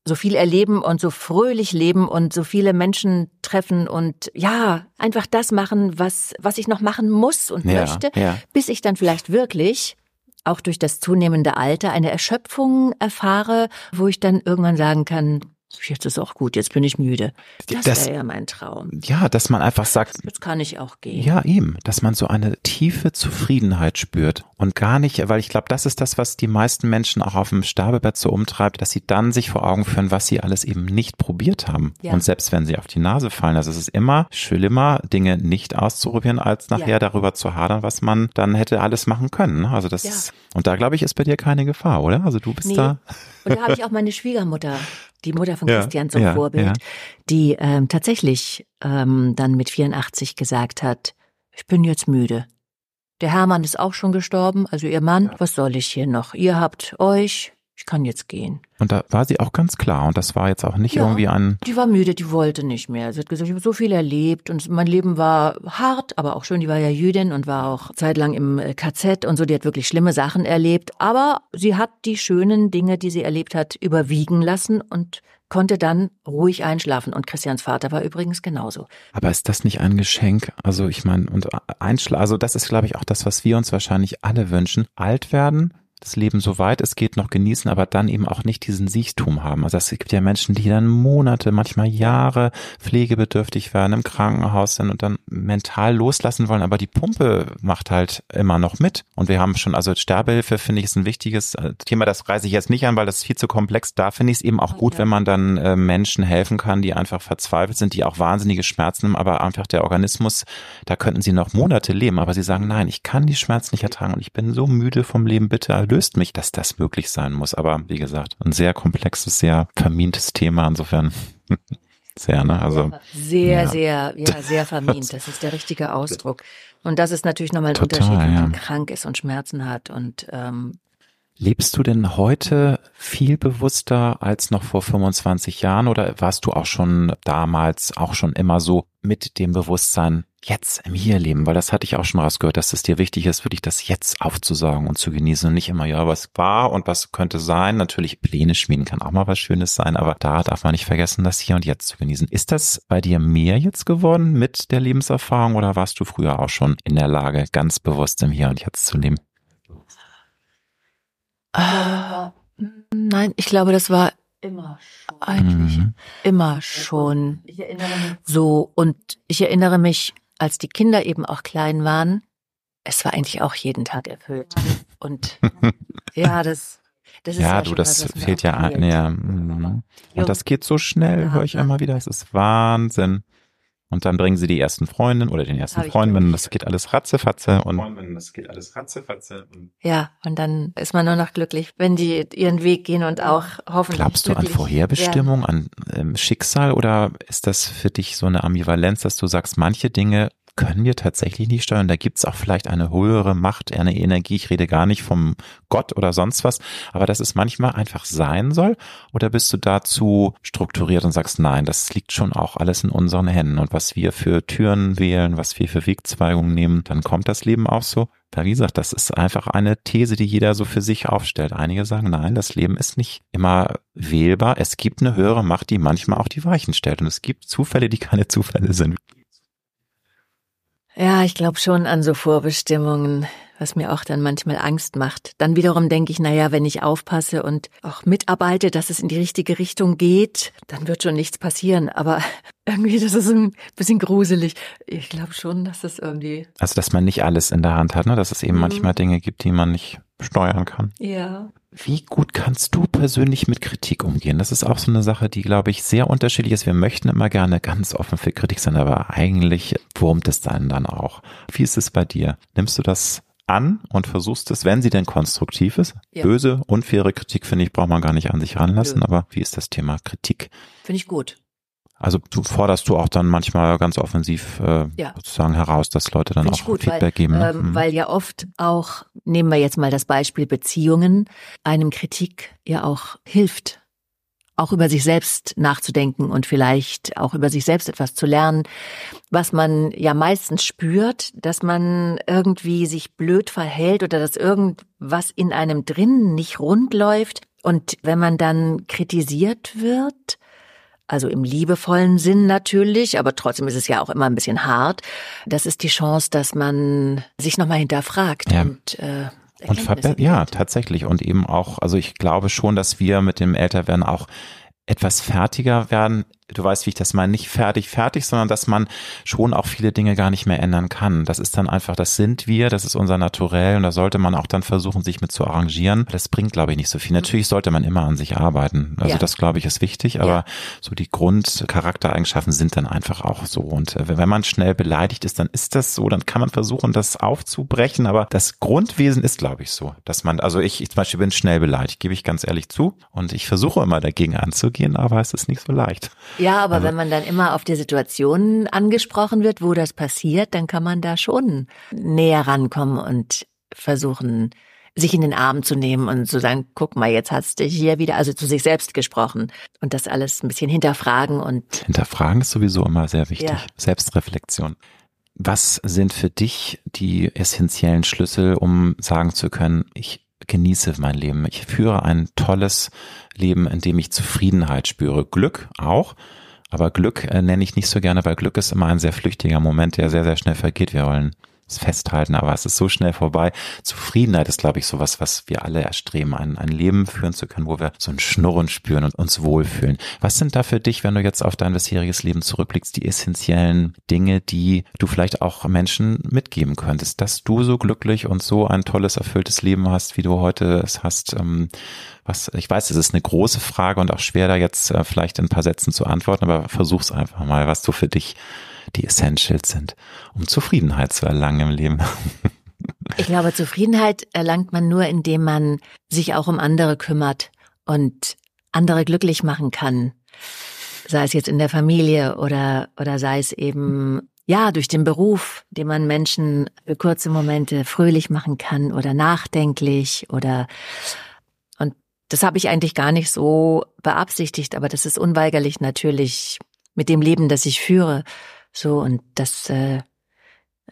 so viel erleben und so fröhlich leben und so viele Menschen treffen und ja, einfach das machen, was, was ich noch machen muss und ja, möchte, ja. bis ich dann vielleicht wirklich auch durch das zunehmende Alter eine Erschöpfung erfahre, wo ich dann irgendwann sagen kann, jetzt ist auch gut, jetzt bin ich müde. Das, das wäre ja mein Traum. Ja, dass man einfach sagt, jetzt kann ich auch gehen. Ja, eben, dass man so eine tiefe Zufriedenheit spürt und gar nicht, weil ich glaube, das ist das, was die meisten Menschen auch auf dem Sterbebett so umtreibt, dass sie dann sich vor Augen führen, was sie alles eben nicht probiert haben. Ja. Und selbst wenn sie auf die Nase fallen, also es ist immer schlimmer, Dinge nicht auszuprobieren, als nachher ja. darüber zu hadern, was man dann hätte alles machen können. Also das ja. ist, und da glaube ich, ist bei dir keine Gefahr, oder? Also du bist nee. da. Und da habe ich auch meine Schwiegermutter die Mutter von Christian zum Vorbild, die ähm, tatsächlich ähm, dann mit 84 gesagt hat, ich bin jetzt müde. Der Hermann ist auch schon gestorben, also ihr Mann, was soll ich hier noch? Ihr habt euch, ich kann jetzt gehen. Und da war sie auch ganz klar und das war jetzt auch nicht ja, irgendwie ein. Die war müde, die wollte nicht mehr. Sie hat gesagt, ich habe so viel erlebt und mein Leben war hart, aber auch schön. Die war ja Jüdin und war auch zeitlang im äh, KZ und so. Die hat wirklich schlimme Sachen erlebt, aber sie hat die schönen Dinge, die sie erlebt hat, überwiegen lassen und konnte dann ruhig einschlafen. Und Christians Vater war übrigens genauso. Aber ist das nicht ein Geschenk? Also ich meine, und einschlafen, also das ist, glaube ich, auch das, was wir uns wahrscheinlich alle wünschen. Alt werden, das Leben so weit es geht noch genießen, aber dann eben auch nicht diesen Siechtum haben. Also es gibt ja Menschen, die dann Monate, manchmal Jahre pflegebedürftig werden, im Krankenhaus sind und dann mental loslassen wollen, aber die Pumpe macht halt immer noch mit. Und wir haben schon, also Sterbehilfe finde ich ist ein wichtiges äh, Thema, das reise ich jetzt nicht an, weil das ist viel zu komplex. Da finde ich es eben auch gut, wenn man dann äh, Menschen helfen kann, die einfach verzweifelt sind, die auch wahnsinnige Schmerzen haben, aber einfach der Organismus, da könnten sie noch Monate leben, aber sie sagen, nein, ich kann die Schmerzen nicht ertragen und ich bin so müde vom Leben, bitte löst mich, dass das möglich sein muss. Aber wie gesagt, ein sehr komplexes, sehr vermintes Thema. Insofern sehr, ne? Also sehr, ja. sehr, ja, sehr vermint. Das ist der richtige Ausdruck. Und das ist natürlich nochmal ein Total, Unterschied, wenn man krank ist und Schmerzen hat und ähm, Lebst du denn heute viel bewusster als noch vor 25 Jahren oder warst du auch schon damals auch schon immer so mit dem Bewusstsein, jetzt im Hier leben, weil das hatte ich auch schon rausgehört, dass es dir wichtig ist, wirklich das jetzt aufzusagen und zu genießen und nicht immer, ja, was war und was könnte sein. Natürlich Pläne schmieden kann auch mal was Schönes sein, aber da darf man nicht vergessen, das Hier und Jetzt zu genießen. Ist das bei dir mehr jetzt geworden mit der Lebenserfahrung oder warst du früher auch schon in der Lage, ganz bewusst im Hier und Jetzt zu leben? Äh, nein, ich glaube, das war immer eigentlich mhm. immer schon so und ich erinnere mich als die Kinder eben auch klein waren, es war eigentlich auch jeden Tag erfüllt. Und ja, das, das ist ja, ja du, das was, fehlt ja ein. Ja, mhm. und das geht so schnell, höre ich immer wieder. Es ist Wahnsinn. Und dann bringen sie die ersten Freundinnen oder den ersten Freundinnen. Das geht alles ratzefatze und das geht alles ratzefatze. Ja, und dann ist man nur noch glücklich, wenn die ihren Weg gehen und auch hoffentlich. Glaubst du an Vorherbestimmung, werden. an ähm, Schicksal oder ist das für dich so eine Ambivalenz, dass du sagst, manche Dinge können wir tatsächlich nicht steuern. Da gibt's auch vielleicht eine höhere Macht, eine Energie. Ich rede gar nicht vom Gott oder sonst was, aber dass es manchmal einfach sein soll. Oder bist du dazu strukturiert und sagst, nein, das liegt schon auch alles in unseren Händen. Und was wir für Türen wählen, was wir für Wegzweigungen nehmen, dann kommt das Leben auch so. Da wie gesagt, das ist einfach eine These, die jeder so für sich aufstellt. Einige sagen, nein, das Leben ist nicht immer wählbar. Es gibt eine höhere Macht, die manchmal auch die Weichen stellt. Und es gibt Zufälle, die keine Zufälle sind. Ja, ich glaube schon an so Vorbestimmungen, was mir auch dann manchmal Angst macht. Dann wiederum denke ich, na ja, wenn ich aufpasse und auch mitarbeite, dass es in die richtige Richtung geht, dann wird schon nichts passieren. Aber irgendwie, das ist ein bisschen gruselig. Ich glaube schon, dass das irgendwie. Also, dass man nicht alles in der Hand hat, ne? Dass es eben mhm. manchmal Dinge gibt, die man nicht steuern kann. Ja. Wie gut kannst du persönlich mit Kritik umgehen? Das ist auch so eine Sache, die, glaube ich, sehr unterschiedlich ist. Wir möchten immer gerne ganz offen für Kritik sein, aber eigentlich wurmt es dann dann auch. Wie ist es bei dir? Nimmst du das an und versuchst es, wenn sie denn konstruktiv ist? Ja. Böse, unfaire Kritik, finde ich, braucht man gar nicht an sich ranlassen, Nö. aber wie ist das Thema Kritik? Finde ich gut. Also du forderst du auch dann manchmal ganz offensiv äh, ja. sozusagen heraus, dass Leute dann Find auch gut, Feedback weil, geben. Ne? Ähm, mhm. Weil ja oft auch, nehmen wir jetzt mal das Beispiel Beziehungen, einem Kritik ja auch hilft, auch über sich selbst nachzudenken und vielleicht auch über sich selbst etwas zu lernen, was man ja meistens spürt, dass man irgendwie sich blöd verhält oder dass irgendwas in einem drin nicht rund läuft. Und wenn man dann kritisiert wird, also im liebevollen Sinn natürlich, aber trotzdem ist es ja auch immer ein bisschen hart. Das ist die Chance, dass man sich nochmal hinterfragt ja. und äh, und ja, tatsächlich. Und eben auch, also ich glaube schon, dass wir mit dem Älterwerden auch etwas fertiger werden du weißt, wie ich das meine, nicht fertig, fertig, sondern dass man schon auch viele Dinge gar nicht mehr ändern kann. Das ist dann einfach, das sind wir, das ist unser Naturell und da sollte man auch dann versuchen, sich mit zu arrangieren. Das bringt, glaube ich, nicht so viel. Natürlich sollte man immer an sich arbeiten. Also ja. das, glaube ich, ist wichtig, aber ja. so die Grundcharaktereigenschaften sind dann einfach auch so. Und äh, wenn man schnell beleidigt ist, dann ist das so, dann kann man versuchen, das aufzubrechen, aber das Grundwesen ist, glaube ich, so, dass man, also ich, ich zum Beispiel bin schnell beleidigt, gebe ich ganz ehrlich zu und ich versuche immer dagegen anzugehen, aber es ist nicht so leicht. Ja, aber also, wenn man dann immer auf die Situation angesprochen wird, wo das passiert, dann kann man da schon näher rankommen und versuchen, sich in den Arm zu nehmen und zu sagen, guck mal, jetzt hast du hier wieder, also zu sich selbst gesprochen und das alles ein bisschen hinterfragen und. Hinterfragen ist sowieso immer sehr wichtig. Ja. Selbstreflexion. Was sind für dich die essentiellen Schlüssel, um sagen zu können, ich genieße mein Leben. Ich führe ein tolles Leben, in dem ich Zufriedenheit spüre. Glück auch. Aber Glück äh, nenne ich nicht so gerne, weil Glück ist immer ein sehr flüchtiger Moment, der sehr, sehr schnell vergeht. Wir wollen festhalten, aber es ist so schnell vorbei. Zufriedenheit ist, glaube ich, sowas, was wir alle erstreben, ein, ein Leben führen zu können, wo wir so ein Schnurren spüren und uns wohlfühlen. Was sind da für dich, wenn du jetzt auf dein bisheriges Leben zurückblickst, die essentiellen Dinge, die du vielleicht auch Menschen mitgeben könntest, dass du so glücklich und so ein tolles, erfülltes Leben hast, wie du heute es hast? Ähm, was, ich weiß, es ist eine große Frage und auch schwer, da jetzt äh, vielleicht in ein paar Sätzen zu antworten, aber versuch's einfach mal, was du für dich die Essentials sind, um Zufriedenheit zu erlangen im Leben. Ich glaube, Zufriedenheit erlangt man nur, indem man sich auch um andere kümmert und andere glücklich machen kann. Sei es jetzt in der Familie oder, oder sei es eben, ja, durch den Beruf, den man Menschen für kurze Momente fröhlich machen kann oder nachdenklich oder, und das habe ich eigentlich gar nicht so beabsichtigt, aber das ist unweigerlich natürlich mit dem Leben, das ich führe, so, und das, äh,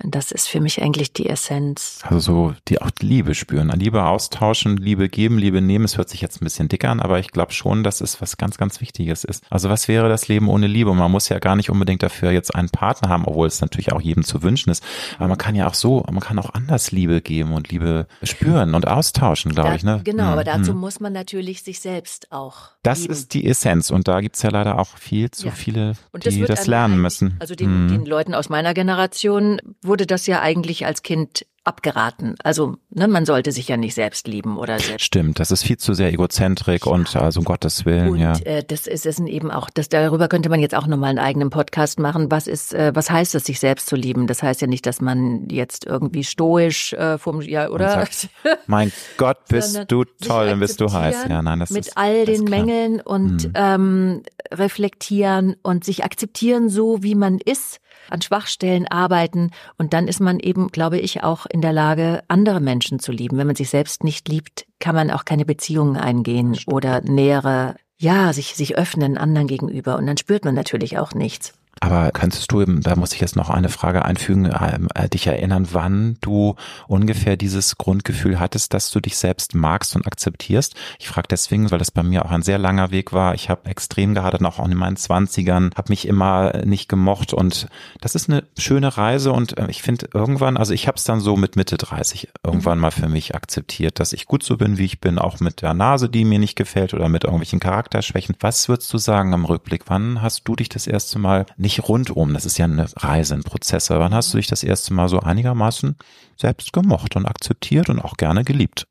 das ist für mich eigentlich die Essenz. Also so die auch Liebe spüren, Liebe austauschen, Liebe geben, Liebe nehmen. Es hört sich jetzt ein bisschen dick an, aber ich glaube schon, dass es was ganz, ganz Wichtiges ist. Also was wäre das Leben ohne Liebe? Und man muss ja gar nicht unbedingt dafür jetzt einen Partner haben, obwohl es natürlich auch jedem zu wünschen ist. Aber man kann ja auch so, man kann auch anders Liebe geben und Liebe spüren und austauschen, glaube ich. Ne? Genau, hm, aber dazu hm. muss man natürlich sich selbst auch. Das lieben. ist die Essenz und da gibt's ja leider auch viel zu ja. viele, die das, das lernen müssen. Also den, hm. den Leuten aus meiner Generation wurde das ja eigentlich als Kind abgeraten. Also ne, man sollte sich ja nicht selbst lieben oder selbst. Stimmt, das ist viel zu sehr egozentrik ja. und also um Gottes Willen. Und ja. äh, das ist es eben auch, das, darüber könnte man jetzt auch nochmal einen eigenen Podcast machen. Was ist, äh, was heißt es, sich selbst zu lieben? Das heißt ja nicht, dass man jetzt irgendwie stoisch äh, vom ja, oder? Sagt, mein Gott, bist du toll und bist du heiß. Ja, nein, das mit ist, all den Mängeln und hm. ähm, reflektieren und sich akzeptieren, so wie man ist an Schwachstellen arbeiten und dann ist man eben, glaube ich, auch in der Lage, andere Menschen zu lieben. Wenn man sich selbst nicht liebt, kann man auch keine Beziehungen eingehen oder nähere, ja, sich, sich öffnen anderen gegenüber und dann spürt man natürlich auch nichts. Aber könntest du eben, da muss ich jetzt noch eine Frage einfügen, ähm, äh, dich erinnern, wann du ungefähr dieses Grundgefühl hattest, dass du dich selbst magst und akzeptierst? Ich frage deswegen, weil das bei mir auch ein sehr langer Weg war. Ich habe extrem gehadert, auch in meinen Zwanzigern, habe mich immer nicht gemocht und das ist eine schöne Reise und äh, ich finde irgendwann, also ich habe es dann so mit Mitte 30 irgendwann mhm. mal für mich akzeptiert, dass ich gut so bin, wie ich bin, auch mit der Nase, die mir nicht gefällt oder mit irgendwelchen Charakterschwächen. Was würdest du sagen am Rückblick? Wann hast du dich das erste Mal nicht nicht rundum, das ist ja eine Reise, ein Prozess. Aber wann hast du dich das erste Mal so einigermaßen selbst gemocht und akzeptiert und auch gerne geliebt?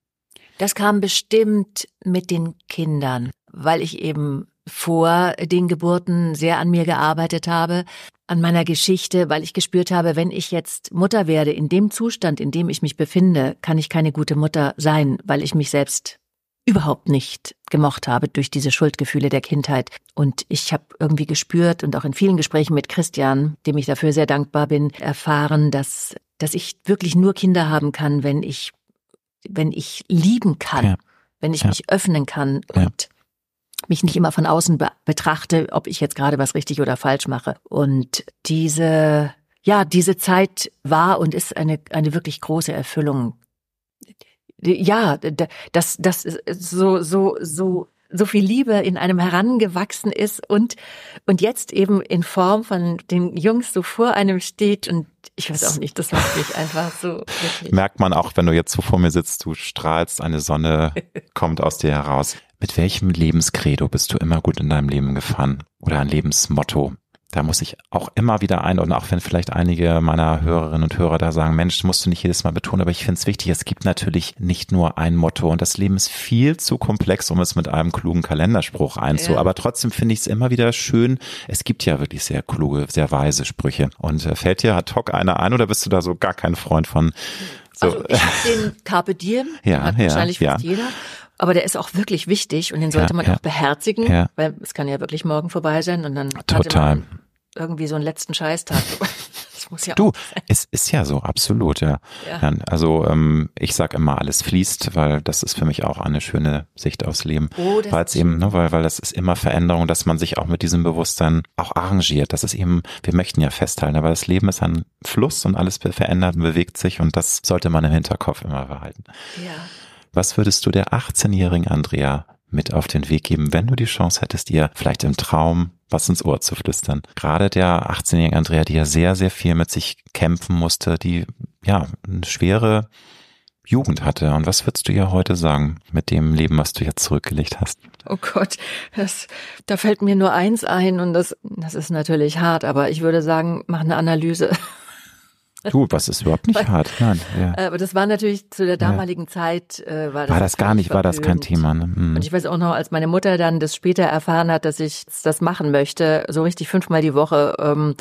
Das kam bestimmt mit den Kindern, weil ich eben vor den Geburten sehr an mir gearbeitet habe, an meiner Geschichte, weil ich gespürt habe, wenn ich jetzt Mutter werde, in dem Zustand, in dem ich mich befinde, kann ich keine gute Mutter sein, weil ich mich selbst überhaupt nicht gemocht habe durch diese Schuldgefühle der Kindheit. Und ich habe irgendwie gespürt und auch in vielen Gesprächen mit Christian, dem ich dafür sehr dankbar bin, erfahren, dass, dass ich wirklich nur Kinder haben kann, wenn ich, wenn ich lieben kann, ja. wenn ich ja. mich öffnen kann ja. und mich nicht immer von außen be betrachte, ob ich jetzt gerade was richtig oder falsch mache. Und diese, ja, diese Zeit war und ist eine, eine wirklich große Erfüllung ja, dass, dass so, so, so, so viel Liebe in einem herangewachsen ist und, und jetzt eben in Form von den Jungs so vor einem steht und ich weiß auch nicht, das macht mich einfach so wirklich. Merkt man auch, wenn du jetzt so vor mir sitzt, du strahlst, eine Sonne kommt aus dir heraus. Mit welchem Lebenskredo bist du immer gut in deinem Leben gefahren? Oder ein Lebensmotto? Da muss ich auch immer wieder ein und auch wenn vielleicht einige meiner Hörerinnen und Hörer da sagen, Mensch, musst du nicht jedes Mal betonen, aber ich finde es wichtig, es gibt natürlich nicht nur ein Motto und das Leben ist viel zu komplex, um es mit einem klugen Kalenderspruch einzu. Ja. Aber trotzdem finde ich es immer wieder schön. Es gibt ja wirklich sehr kluge, sehr weise Sprüche. Und äh, fällt dir ad hoc einer ein oder bist du da so gar kein Freund von? So. Also ich habe den Carpe Diem, ja, hat ja, wahrscheinlich fast ja. jeder. Aber der ist auch wirklich wichtig und den sollte ja, man ja. auch beherzigen, ja. weil es kann ja wirklich morgen vorbei sein und dann Total. man irgendwie so einen letzten Scheißtag. Das muss ja du, es ist ja so, absolut, ja. ja. Also ähm, ich sag immer, alles fließt, weil das ist für mich auch eine schöne Sicht aufs Leben. Oh, weil es eben, ne, weil, weil das ist immer Veränderung, dass man sich auch mit diesem Bewusstsein auch arrangiert. Das ist eben, wir möchten ja festhalten, aber das Leben ist ein Fluss und alles verändert und bewegt sich und das sollte man im Hinterkopf immer behalten. Ja. Was würdest du der 18-jährigen Andrea mit auf den Weg geben, wenn du die Chance hättest, ihr vielleicht im Traum was ins Ohr zu flüstern? Gerade der 18-jährige Andrea, die ja sehr, sehr viel mit sich kämpfen musste, die ja eine schwere Jugend hatte. Und was würdest du ihr heute sagen mit dem Leben, was du jetzt zurückgelegt hast? Oh Gott, das, da fällt mir nur eins ein und das, das ist natürlich hart, aber ich würde sagen, mach eine Analyse. Du, was ist überhaupt nicht hart? Nein. Ja. Äh, aber das war natürlich zu der damaligen ja. Zeit äh, war das, war das gar nicht, war das kein Thema. Ne? Mhm. Und ich weiß auch noch, als meine Mutter dann das später erfahren hat, dass ich das machen möchte, so richtig fünfmal die Woche. Ähm,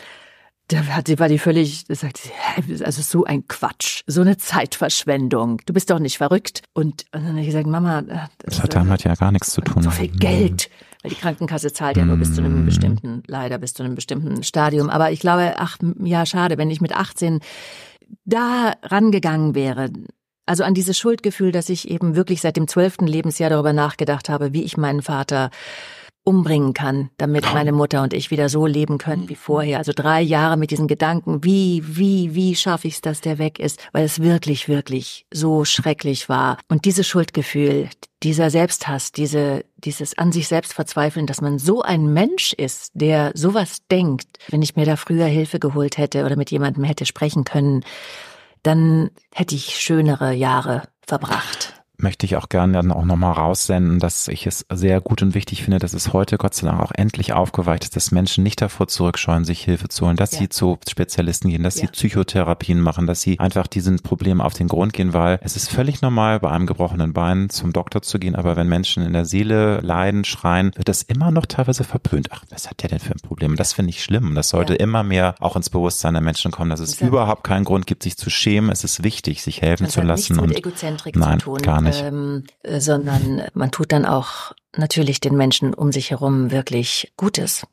da hat, war die völlig, sagt sie, also so ein Quatsch, so eine Zeitverschwendung. Du bist doch nicht verrückt. Und, und dann habe ich gesagt, Mama, das, das hat damit ja gar nichts zu tun. So viel Geld. Weil die Krankenkasse zahlt ja nur bis zu einem mm. bestimmten, leider bis zu einem bestimmten Stadium. Aber ich glaube, ach, ja, schade, wenn ich mit 18 da rangegangen wäre, also an dieses Schuldgefühl, dass ich eben wirklich seit dem zwölften Lebensjahr darüber nachgedacht habe, wie ich meinen Vater umbringen kann, damit meine Mutter und ich wieder so leben können wie vorher. Also drei Jahre mit diesen Gedanken, wie, wie, wie schaffe ich es, dass der weg ist, weil es wirklich, wirklich so schrecklich war. Und dieses Schuldgefühl, dieser Selbsthass, diese, dieses an sich selbst verzweifeln, dass man so ein Mensch ist, der sowas denkt, wenn ich mir da früher Hilfe geholt hätte oder mit jemandem hätte sprechen können, dann hätte ich schönere Jahre verbracht möchte ich auch gerne dann auch nochmal raussenden, dass ich es sehr gut und wichtig finde, dass es heute Gott sei Dank auch endlich aufgeweicht ist, dass Menschen nicht davor zurückscheuen, sich Hilfe zu holen, dass ja. sie zu Spezialisten gehen, dass ja. sie Psychotherapien machen, dass sie einfach diesen Problemen auf den Grund gehen, weil es ist völlig normal, bei einem gebrochenen Bein zum Doktor zu gehen, aber wenn Menschen in der Seele leiden, schreien, wird das immer noch teilweise verpönt. Ach, was hat der denn für ein Problem? Das finde ich schlimm. Das sollte ja. immer mehr auch ins Bewusstsein der Menschen kommen, dass es überhaupt keinen Grund gibt, sich zu schämen. Es ist wichtig, sich helfen das zu lassen. und Egozentrik nein, zu tun. gar nicht. Ähm, äh, sondern man tut dann auch natürlich den Menschen um sich herum wirklich Gutes.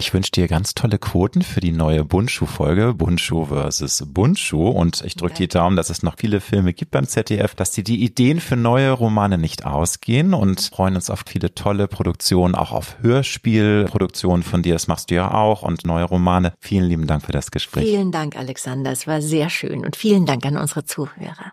Ich wünsche dir ganz tolle Quoten für die neue Bundschuh-Folge, Bundschuh versus Bundschuh. Und ich drücke okay. die Daumen, dass es noch viele Filme gibt beim ZDF, dass dir die Ideen für neue Romane nicht ausgehen und freuen uns auf viele tolle Produktionen, auch auf Hörspielproduktionen von dir. Das machst du ja auch und neue Romane. Vielen lieben Dank für das Gespräch. Vielen Dank, Alexander. Es war sehr schön und vielen Dank an unsere Zuhörer.